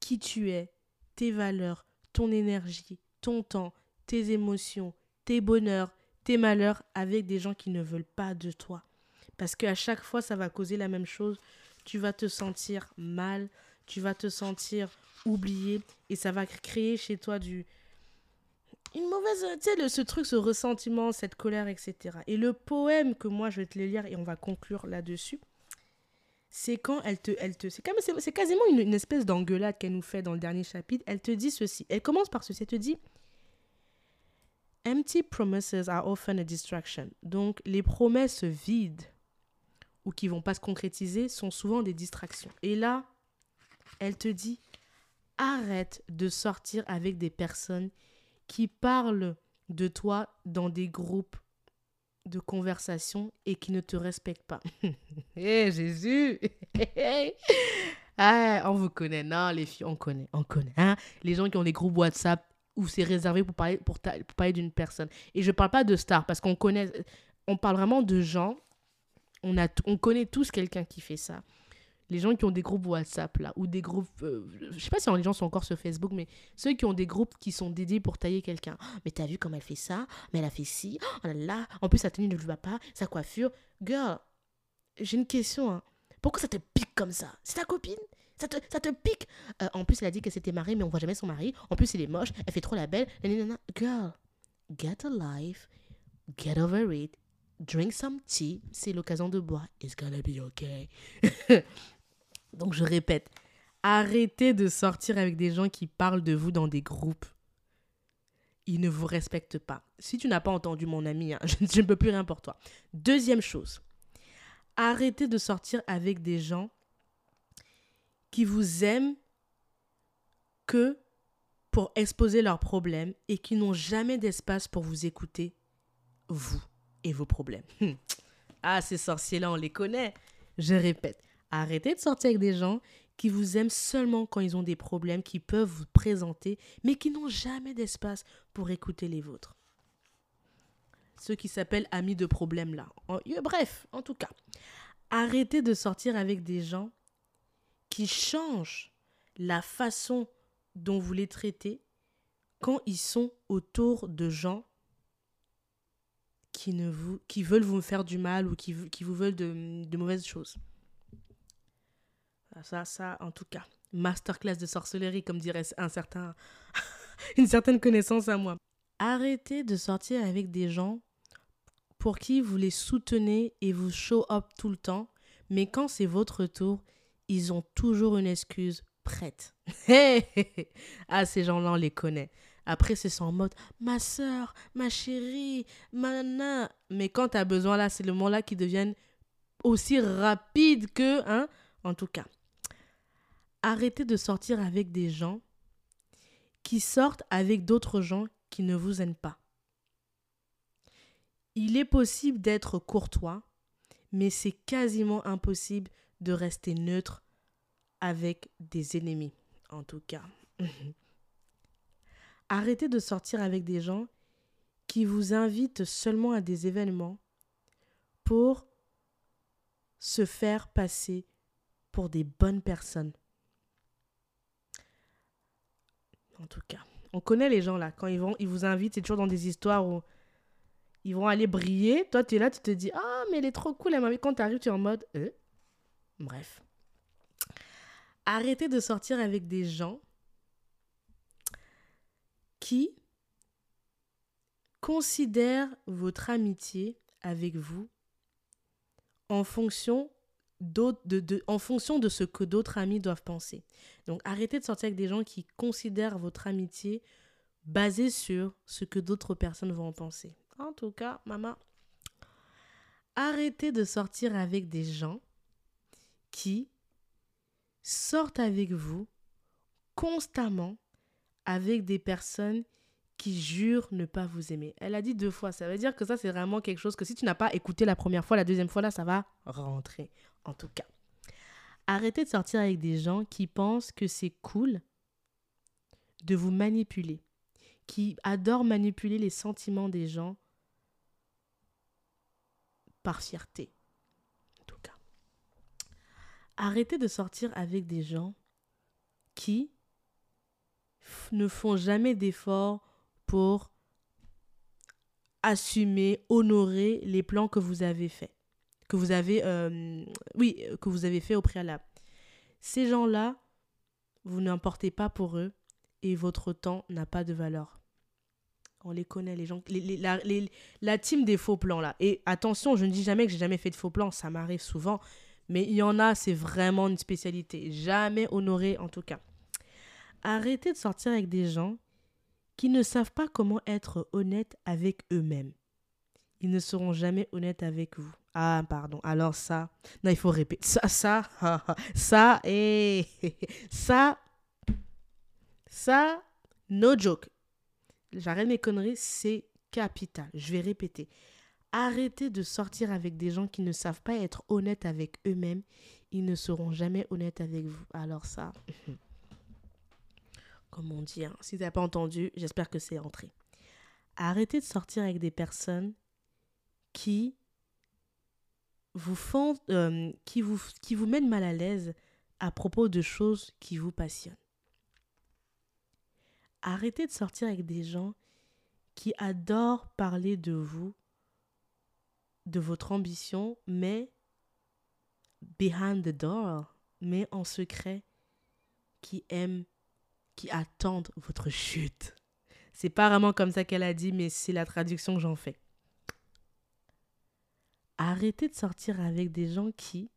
qui tu es, tes valeurs, ton énergie, ton temps, tes émotions, tes bonheurs, tes malheurs avec des gens qui ne veulent pas de toi. Parce qu'à chaque fois, ça va causer la même chose. Tu vas te sentir mal, tu vas te sentir oublié et ça va créer chez toi du une mauvaise tu sais ce truc ce ressentiment cette colère etc et le poème que moi je vais te le lire et on va conclure là-dessus c'est quand elle te, elle te, c'est quasiment une, espèce d'engueulade qu'elle nous fait dans le dernier chapitre. Elle te dit ceci. Elle commence par ceci. Elle te dit, empty promises are often a distraction. Donc les promesses vides ou qui vont pas se concrétiser sont souvent des distractions. Et là, elle te dit, arrête de sortir avec des personnes qui parlent de toi dans des groupes de conversation et qui ne te respectent pas. Hé Jésus ah, On vous connaît, non les filles, on connaît, on connaît. Hein? Les gens qui ont des groupes WhatsApp où c'est réservé pour parler, pour, pour parler d'une personne. Et je ne parle pas de stars parce qu'on connaît, on parle vraiment de gens, on, a, on connaît tous quelqu'un qui fait ça les gens qui ont des groupes WhatsApp là ou des groupes euh, je sais pas si les gens sont encore sur Facebook mais ceux qui ont des groupes qui sont dédiés pour tailler quelqu'un. Oh, mais t'as vu comme elle fait ça? Mais elle a fait ci. Oh là là en plus sa tenue ne lui va pas. Sa coiffure. Girl j'ai une question hein. pourquoi ça te pique comme ça? C'est ta copine? Ça te, ça te pique? Euh, en plus elle a dit que c'était mariée mais on voit jamais son mari. En plus elle est moche. Elle fait trop la belle. Girl get a life. Get over it. Drink some tea, c'est l'occasion de boire. It's gonna be okay. Donc je répète, arrêtez de sortir avec des gens qui parlent de vous dans des groupes. Ils ne vous respectent pas. Si tu n'as pas entendu mon ami, hein, je, ne peux plus rien pour toi. Deuxième chose, arrêtez de sortir avec des gens qui vous aiment que pour exposer leurs problèmes et qui n'ont jamais d'espace pour vous écouter, vous et vos problèmes. ah, ces sorciers-là, on les connaît. Je répète, Arrêtez de sortir avec des gens qui vous aiment seulement quand ils ont des problèmes qui peuvent vous présenter, mais qui n'ont jamais d'espace pour écouter les vôtres. Ceux qui s'appellent amis de problème là. Bref, en tout cas, arrêtez de sortir avec des gens qui changent la façon dont vous les traitez quand ils sont autour de gens qui, ne vous, qui veulent vous faire du mal ou qui, qui vous veulent de, de mauvaises choses. Ça, ça, en tout cas. Masterclass de sorcellerie, comme dirait un certain, une certaine connaissance à moi. Arrêtez de sortir avec des gens pour qui vous les soutenez et vous show up tout le temps, mais quand c'est votre tour, ils ont toujours une excuse prête. ah, ces gens-là, on les connaît. Après, c'est en mode ma soeur, ma chérie, ma nana. Mais quand tu as besoin, là, c'est le moment-là qui deviennent aussi rapide que. Hein, en tout cas, arrêtez de sortir avec des gens qui sortent avec d'autres gens qui ne vous aiment pas. Il est possible d'être courtois, mais c'est quasiment impossible de rester neutre avec des ennemis, en tout cas. Arrêtez de sortir avec des gens qui vous invitent seulement à des événements pour se faire passer pour des bonnes personnes. En tout cas, on connaît les gens là. Quand ils vont, ils vous invitent, c'est toujours dans des histoires où ils vont aller briller. Toi, tu es là, tu te dis Ah, mais elle est trop cool, elle m'a Quand tu arrives, tu es en mode euh? Bref. Arrêtez de sortir avec des gens qui considèrent votre amitié avec vous en fonction, de, de, en fonction de ce que d'autres amis doivent penser. Donc arrêtez de sortir avec des gens qui considèrent votre amitié basée sur ce que d'autres personnes vont en penser. En tout cas, maman, arrêtez de sortir avec des gens qui sortent avec vous constamment avec des personnes qui jurent ne pas vous aimer. Elle a dit deux fois. Ça veut dire que ça, c'est vraiment quelque chose que si tu n'as pas écouté la première fois, la deuxième fois, là, ça va rentrer. En tout cas, arrêtez de sortir avec des gens qui pensent que c'est cool de vous manipuler, qui adorent manipuler les sentiments des gens par fierté. En tout cas, arrêtez de sortir avec des gens qui ne font jamais d'efforts pour assumer, honorer les plans que vous avez faits, que vous avez, euh, oui, que vous avez fait au préalable. Ces gens-là, vous n'importez pas pour eux et votre temps n'a pas de valeur. On les connaît, les gens, la, la team des faux plans là. Et attention, je ne dis jamais que j'ai jamais fait de faux plans, ça m'arrive souvent, mais il y en a, c'est vraiment une spécialité. Jamais honoré en tout cas. Arrêtez de sortir avec des gens qui ne savent pas comment être honnêtes avec eux-mêmes. Ils ne seront jamais honnêtes avec vous. Ah, pardon. Alors ça, non, il faut répéter. Ça, ça, ça, et ça, ça, no joke. J'arrête mes conneries, c'est capital. Je vais répéter. Arrêtez de sortir avec des gens qui ne savent pas être honnêtes avec eux-mêmes. Ils ne seront jamais honnêtes avec vous. Alors ça, comme on dit. Hein. Si tu n'as pas entendu, j'espère que c'est entré. Arrêtez de sortir avec des personnes qui vous font, euh, qui vous, qui vous mettent mal à l'aise à propos de choses qui vous passionnent. Arrêtez de sortir avec des gens qui adorent parler de vous, de votre ambition, mais behind the door, mais en secret, qui aiment qui attendent votre chute. C'est pas vraiment comme ça qu'elle a dit, mais c'est la traduction que j'en fais. Arrêtez de sortir avec des gens qui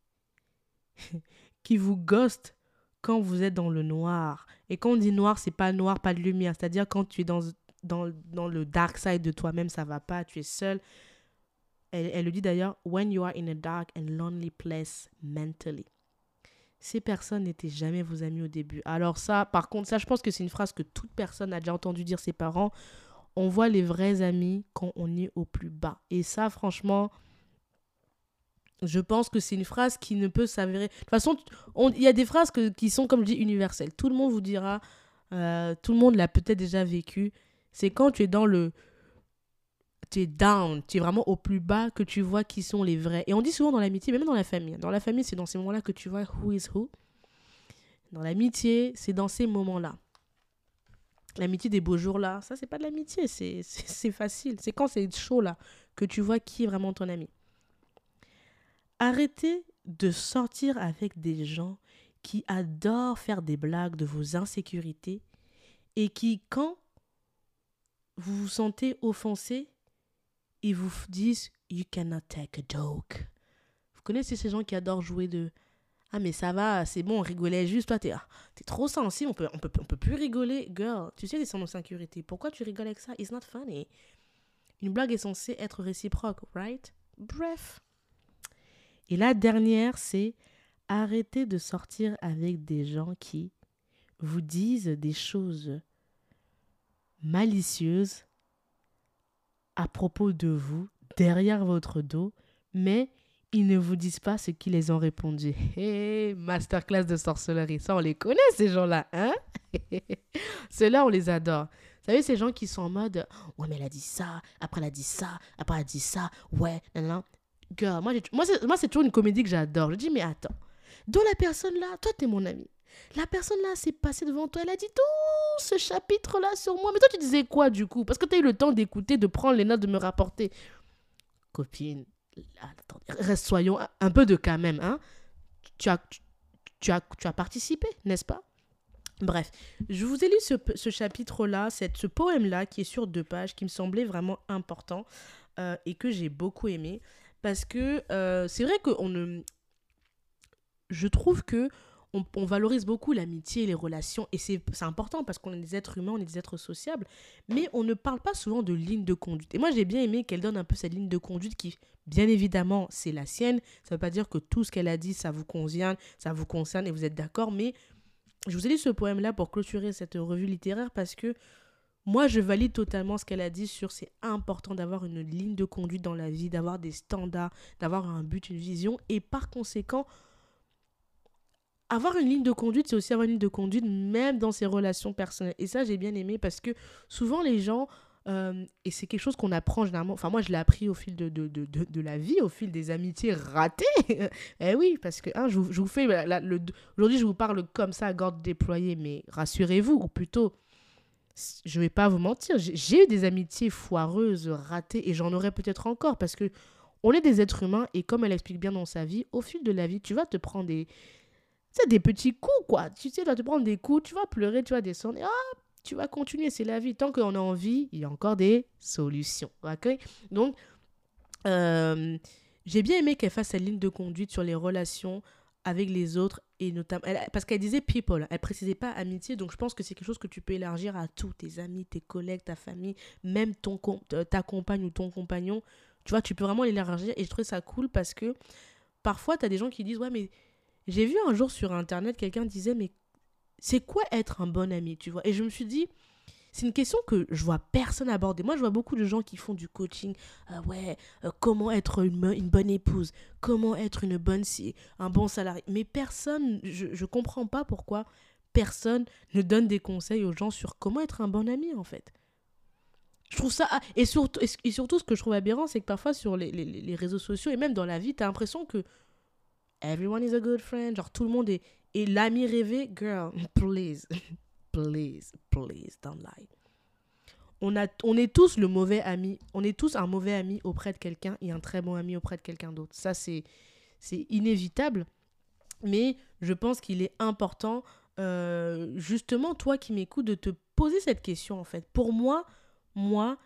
qui vous ghostent quand vous êtes dans le noir. Et quand on dit noir, c'est pas noir, pas de lumière. C'est-à-dire quand tu es dans, dans, dans le dark side de toi-même, ça va pas, tu es seul. Elle, elle le dit d'ailleurs, when you are in a dark and lonely place mentally ces personnes n'étaient jamais vos amis au début. Alors ça, par contre, ça, je pense que c'est une phrase que toute personne a déjà entendu dire ses parents. On voit les vrais amis quand on est au plus bas. Et ça, franchement, je pense que c'est une phrase qui ne peut s'avérer. De toute façon, il y a des phrases qui sont, comme je dis, universelles. Tout le monde vous dira, euh, tout le monde l'a peut-être déjà vécu. C'est quand tu es dans le, tu es down, tu es vraiment au plus bas que tu vois qui sont les vrais. Et on dit souvent dans l'amitié, même dans la famille. Dans la famille, c'est dans ces moments-là que tu vois who is who. Dans l'amitié, c'est dans ces moments-là. L'amitié des beaux jours là, ça c'est pas de l'amitié, c'est facile. C'est quand c'est chaud là que tu vois qui est vraiment ton ami. Arrêtez de sortir avec des gens qui adorent faire des blagues de vos insécurités et qui, quand vous vous sentez offensé, ils vous disent You cannot take a joke. Vous connaissez ces gens qui adorent jouer de Ah, mais ça va, c'est bon, on rigolait juste. Toi, t'es ah, trop sensible, on peut, on, peut, on peut plus rigoler. Girl, tu sais, les sont en sécurité. Pourquoi tu rigoles avec ça? It's not funny. Une blague est censée être réciproque, right? Bref. Et la dernière, c'est arrêtez de sortir avec des gens qui vous disent des choses malicieuses à propos de vous, derrière votre dos, mais ils ne vous disent pas ce qu'ils les ont répondu. Hey, masterclass de sorcellerie, ça on les connaît ces gens-là, hein? Ceux-là on les adore. Vous savez, ces gens qui sont en mode Ouais, mais elle a dit ça, après elle a dit ça, après elle a dit ça, ouais, non, non. Moi, moi c'est toujours une comédie que j'adore. Je dis Mais attends, dont la personne là, toi t'es mon ami. La personne là s'est passée devant toi, elle a dit tout ce chapitre là sur moi. Mais toi tu disais quoi du coup? Parce que tu as eu le temps d'écouter, de prendre les notes, de me rapporter. Copine, attends, reste soyons un peu de quand même. Hein? Tu, as, tu, as, tu as participé, n'est-ce pas? Bref, je vous ai lu ce, ce chapitre-là, ce poème-là qui est sur deux pages, qui me semblait vraiment important euh, et que j'ai beaucoup aimé. Parce que euh, c'est vrai qu'on ne. Je trouve que on, valorise beaucoup l'amitié et les relations, et c'est important parce qu'on est des êtres humains, on est des êtres sociables, mais on ne parle pas souvent de ligne de conduite. Et moi, j'ai bien aimé qu'elle donne un peu cette ligne de conduite qui, bien évidemment, c'est la sienne. Ça ne veut pas dire que tout ce qu'elle a dit, ça vous convient, ça vous concerne et vous êtes d'accord, mais je vous ai lu ce poème-là pour clôturer cette revue littéraire parce que moi, je valide totalement ce qu'elle a dit sur c'est important d'avoir une ligne de conduite dans la vie, d'avoir des standards, d'avoir un but, une vision, et par conséquent, avoir une ligne de conduite, c'est aussi avoir une ligne de conduite même dans ses relations personnelles. Et ça, j'ai bien aimé parce que souvent les gens, euh, et c'est quelque chose qu'on apprend généralement, enfin moi je l'ai appris au fil de, de, de, la vie, au fil des amitiés ratées. eh oui, parce que hein, je, je, vous fais, aujourd'hui je vous parle comme ça, garde déployée, mais rassurez-vous, ou plutôt, je vais pas vous mentir, j'ai eu des amitiés foireuses, ratées, et j'en aurai peut-être encore parce que on est des êtres humains et comme elle explique bien dans sa vie, au fil de la vie, tu vas te prendre des, des petits coups, quoi. Tu sais, tu vas te prendre des coups, tu vas pleurer, tu vas descendre, et tu vas continuer, c'est la vie. Tant qu'on a envie, il y a encore des solutions. Donc, euh, j'ai bien aimé qu'elle fasse cette ligne de conduite sur les relations avec les autres et notamment parce qu'elle disait people elle précisait pas amitié donc je pense que c'est quelque chose que tu peux élargir à tous tes amis tes collègues ta famille même ton ta compagne ou ton compagnon. Tu vois tu peux vraiment l'élargir et je trouve ça cool parce que parfois tu as des gens qui disent ouais mais j'ai vu un jour sur internet quelqu'un disait mais c'est quoi être un bon ami, tu vois? Et je me suis dit c'est une question que je vois personne aborder. Moi, je vois beaucoup de gens qui font du coaching. Euh, ouais, euh, comment être une, bonne épouse? Comment être une bonne un bon salarié Mais personne, je ne comprends pas pourquoi personne ne donne des conseils aux gens sur comment être un bon ami, en fait. Je trouve ça... Ah, et surtout, et surtout ce que je trouve aberrant, c'est que parfois sur les, réseaux sociaux et même dans la vie, tu as l'impression que Everyone is a good friend. Genre, tout le monde est, est l'ami rêvé. Girl, please, please, please, don't lie. On, a, on est tous le mauvais ami. On est tous un mauvais ami auprès de quelqu'un et un très bon ami auprès de quelqu'un d'autre. Ça, c'est, inévitable. Mais je pense qu'il est important, euh, justement, toi qui m'écoutes, de te poser cette question, en fait. Pour moi, moi,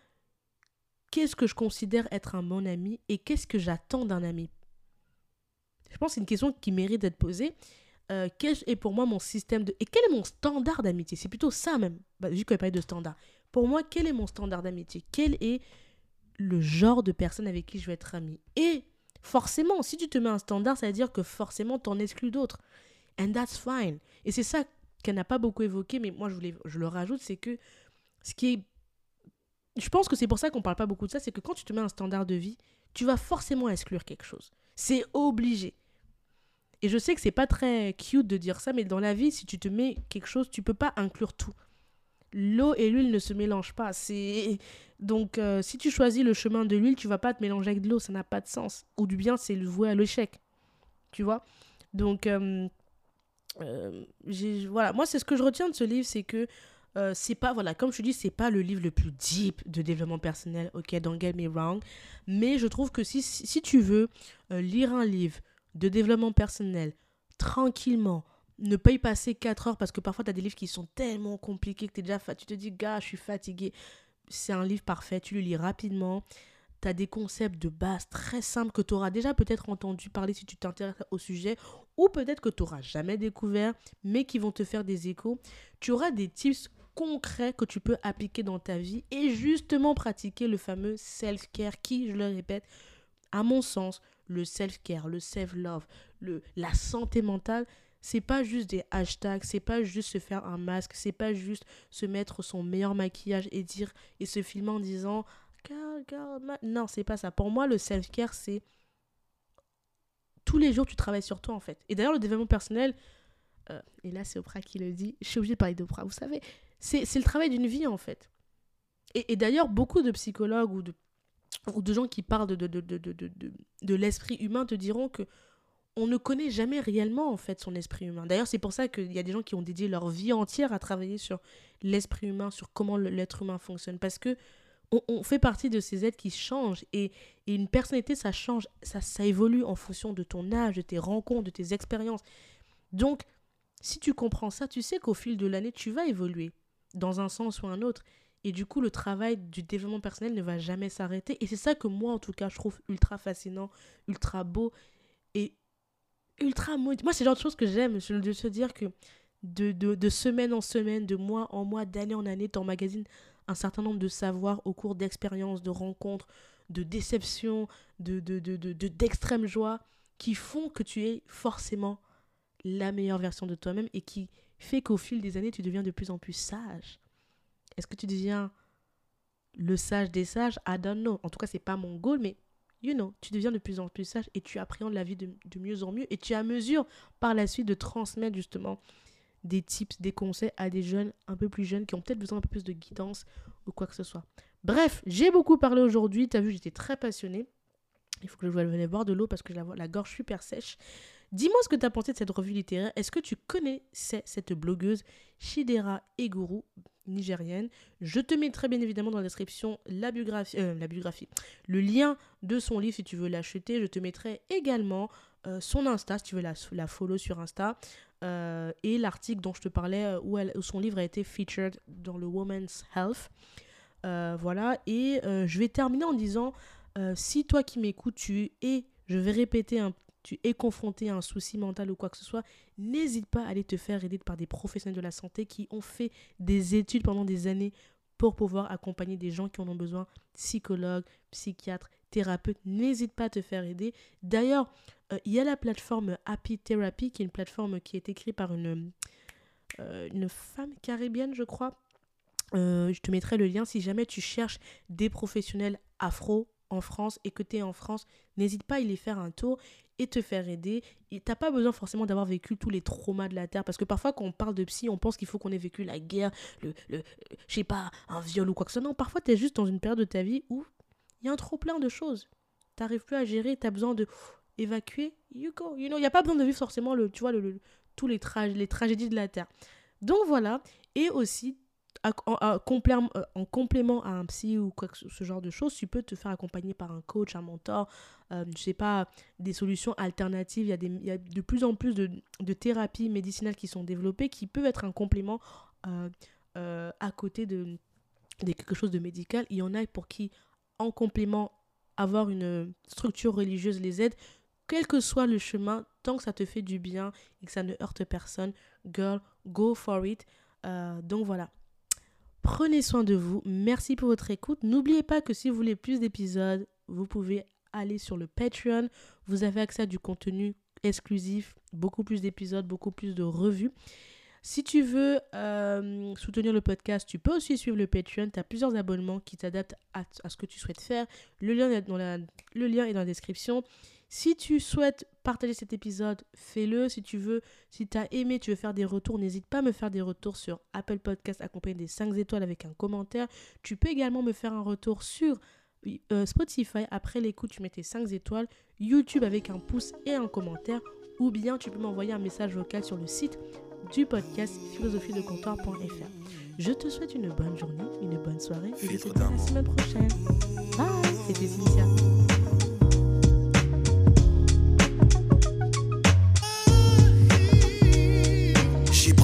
qu'est-ce que je considère être un bon ami et qu'est-ce que j'attends d'un ami? Je pense que c'est une question qui mérite d'être posée. Euh, quel est pour moi mon système de... Et quel est mon standard d'amitié? C'est plutôt ça même, bah, vu qu'on a parlé de standard. Pour moi, quel est mon standard d'amitié? Quel est le genre de personne avec qui je vais être ami Et forcément, si tu te mets un standard, ça veut dire que forcément, tu en exclus d'autres. And that's fine. Et c'est ça qu'elle n'a pas beaucoup évoqué, mais moi, je, voulais, je le rajoute, c'est que ce qui est... Je pense que c'est pour ça qu'on parle pas beaucoup de ça, c'est que quand tu te mets un standard de vie, tu vas forcément exclure quelque chose. C'est obligé. Et je sais que c'est pas très cute de dire ça, mais dans la vie, si tu te mets quelque chose, tu peux pas inclure tout. L'eau et l'huile ne se mélangent pas. C'est donc euh, si tu choisis le chemin de l'huile, tu vas pas te mélanger avec de l'eau, ça n'a pas de sens. Ou du bien, c'est le voué à l'échec. Tu vois? Donc euh, euh, voilà, moi c'est ce que je retiens de ce livre, c'est que c'est pas voilà, comme je te dis, c'est pas le livre le plus deep de développement personnel. OK, don't get me wrong, mais je trouve que si si tu veux lire un livre de développement personnel, tranquillement, ne pas y passer 4 heures parce que parfois tu as des livres qui sont tellement compliqués que es déjà tu te dis, gars, je suis fatigué. c'est un livre parfait, tu le lis rapidement. Tu as des concepts de base très simples que tu auras déjà peut-être entendu parler si tu t'intéresses au sujet, ou peut-être que tu n'auras jamais découvert, mais qui vont te faire des échos. Tu auras des tips concrets que tu peux appliquer dans ta vie et justement pratiquer le fameux self-care qui, je le répète, à mon sens, le self-care, le self-love, le, la santé mentale, c'est pas juste des hashtags, c'est pas juste se faire un masque, c'est pas juste se mettre son meilleur maquillage et dire et se filmer en disant non, c'est pas ça. Pour moi, le self-care, c'est tous les jours tu travailles sur toi en fait. Et d'ailleurs, le développement personnel, euh, et là c'est Oprah qui le dit, je suis obligée de parler d'Oprah, vous savez, c'est le travail d'une vie en fait. Et, et d'ailleurs, beaucoup de psychologues ou de, ou de gens qui parlent de, de, de, de, de, l'esprit humain te diront que on ne connaît jamais réellement en fait son esprit humain. D'ailleurs, c'est pour ça qu'il y a des gens qui ont dédié leur vie entière à travailler sur l'esprit humain, sur comment l'être humain fonctionne. Parce que on, fait partie de ces êtres qui changent et, une personnalité, ça change, ça, ça évolue en fonction de ton âge, de tes rencontres, de tes expériences. Donc, si tu comprends ça, tu sais qu'au fil de l'année, tu vas évoluer dans un sens ou un autre. Et du coup, le travail du développement personnel ne va jamais s'arrêter. Et c'est ça que moi, en tout cas, je trouve ultra fascinant, ultra beau et ultra Moi, c'est le genre de choses que j'aime, de se dire que de, de, de, semaine en semaine, de mois en mois, d'année en année, tu emmagasines un certain nombre de savoirs au cours d'expériences, de rencontres, de déceptions, de, de, de, de, d'extrême joie, qui font que tu es forcément la meilleure version de toi-même et qui fait qu'au fil des années, tu deviens de plus en plus sage. Est-ce que tu deviens le sage des sages? I don't. En tout cas, c'est pas mon goal, mais you know, tu deviens de plus en plus sage et tu appréhendes la vie de, mieux en mieux et tu as mesure par la suite de transmettre justement des tips, des conseils à des jeunes un peu plus jeunes qui ont peut-être besoin un peu plus de guidance ou quoi que ce soit. Bref, j'ai beaucoup parlé aujourd'hui. Tu as vu, j'étais très passionnée. Il faut que je vais boire de l'eau parce que la, la gorge super sèche. Dis-moi ce que tu as pensé de cette revue littéraire. Est-ce que tu connaissais cette blogueuse Shidera Eguru, nigérienne Je te mettrai bien évidemment dans la description la biographie, euh, la biographie, le lien de son livre si tu veux l'acheter. Je te mettrai également euh, son Insta si tu veux la, la follow sur Insta. Euh, et l'article dont je te parlais où, son livre a été featured dans le Women's Health. Voilà, et je vais terminer en disant, si toi qui m'écoutes, tu es, je vais répéter, un, tu es confronté à un souci mental ou quoi que ce soit, n'hésite pas à aller te faire aider par des professionnels de la santé qui ont fait des études pendant des années pour pouvoir accompagner des gens qui en ont besoin, psychologues, psychiatres, thérapeutes. N'hésite pas à te faire aider. D'ailleurs, euh, il y a la plateforme Happy Therapy, qui est une plateforme qui est écrite par une, euh, femme caribéenne, je crois. Euh, je te mettrai le lien si jamais tu cherches des professionnels afro en France et que tu es en France, n'hésite pas à y faire un tour et te faire aider. Et t'as pas besoin forcément d'avoir vécu tous les traumas de la Terre. Parce que parfois, quand on parle de psy, on pense qu'il faut qu'on ait vécu la guerre, le, le je sais pas, un viol ou quoi que ce soit. Non, parfois, tu es juste dans une période de ta vie où il y a un trop plein de choses. T'arrives plus à gérer, tu as besoin de évacuer, you go. You know, il n'y a pas besoin de vivre forcément le, tu vois, le, tous les, les tragédies de la Terre. Donc voilà, et aussi, en, complément à un psy ou ce genre de choses, tu peux te faire accompagner par un coach, un mentor, euh, je sais pas, des solutions alternatives. Il y a, de plus en plus de, thérapies médicinales qui sont développées qui peuvent être un complément euh, euh, à côté de, quelque chose de médical. Il y en a pour qui, en complément, avoir une structure religieuse les aide quel que soit le chemin, tant que ça te fait du bien et que ça ne heurte personne, girl, go for it. Euh, donc voilà. Prenez soin de vous. Merci pour votre écoute. N'oubliez pas que si vous voulez plus d'épisodes, vous pouvez aller sur le Patreon. Vous avez accès à du contenu exclusif, beaucoup plus d'épisodes, beaucoup plus de revues. Si tu veux euh, soutenir le podcast, tu peux aussi suivre le Patreon. Tu as plusieurs abonnements qui t'adaptent à, ce que tu souhaites faire. Le lien, est dans la, le lien est dans la description. Si tu souhaites partager cet épisode, fais-le. Si tu veux, si tu as aimé, tu veux faire des retours, n'hésite pas à me faire des retours sur Apple Podcast accompagné des 5 étoiles avec un commentaire. Tu peux également me faire un retour sur euh, Spotify. Après l'écoute, tu mets tes 5 étoiles. YouTube avec un pouce et un commentaire. Ou bien tu peux m'envoyer un message vocal sur le site du podcast philosophiedecomptoir.fr. Je te souhaite une bonne journée, une bonne soirée et je te dis à la semaine prochaine. Bye, c'était Cynthia.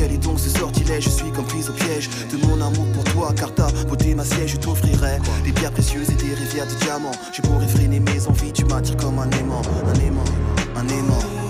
Quel est donc ce sortilège Je suis comme prise au piège de mon amour pour toi, car ta beauté ma siège, je t'offrirai des pierres précieuses et des rivières de diamants. Je pourrais freiner mes envies, tu m'attires comme un aimant, un aimant, un aimant.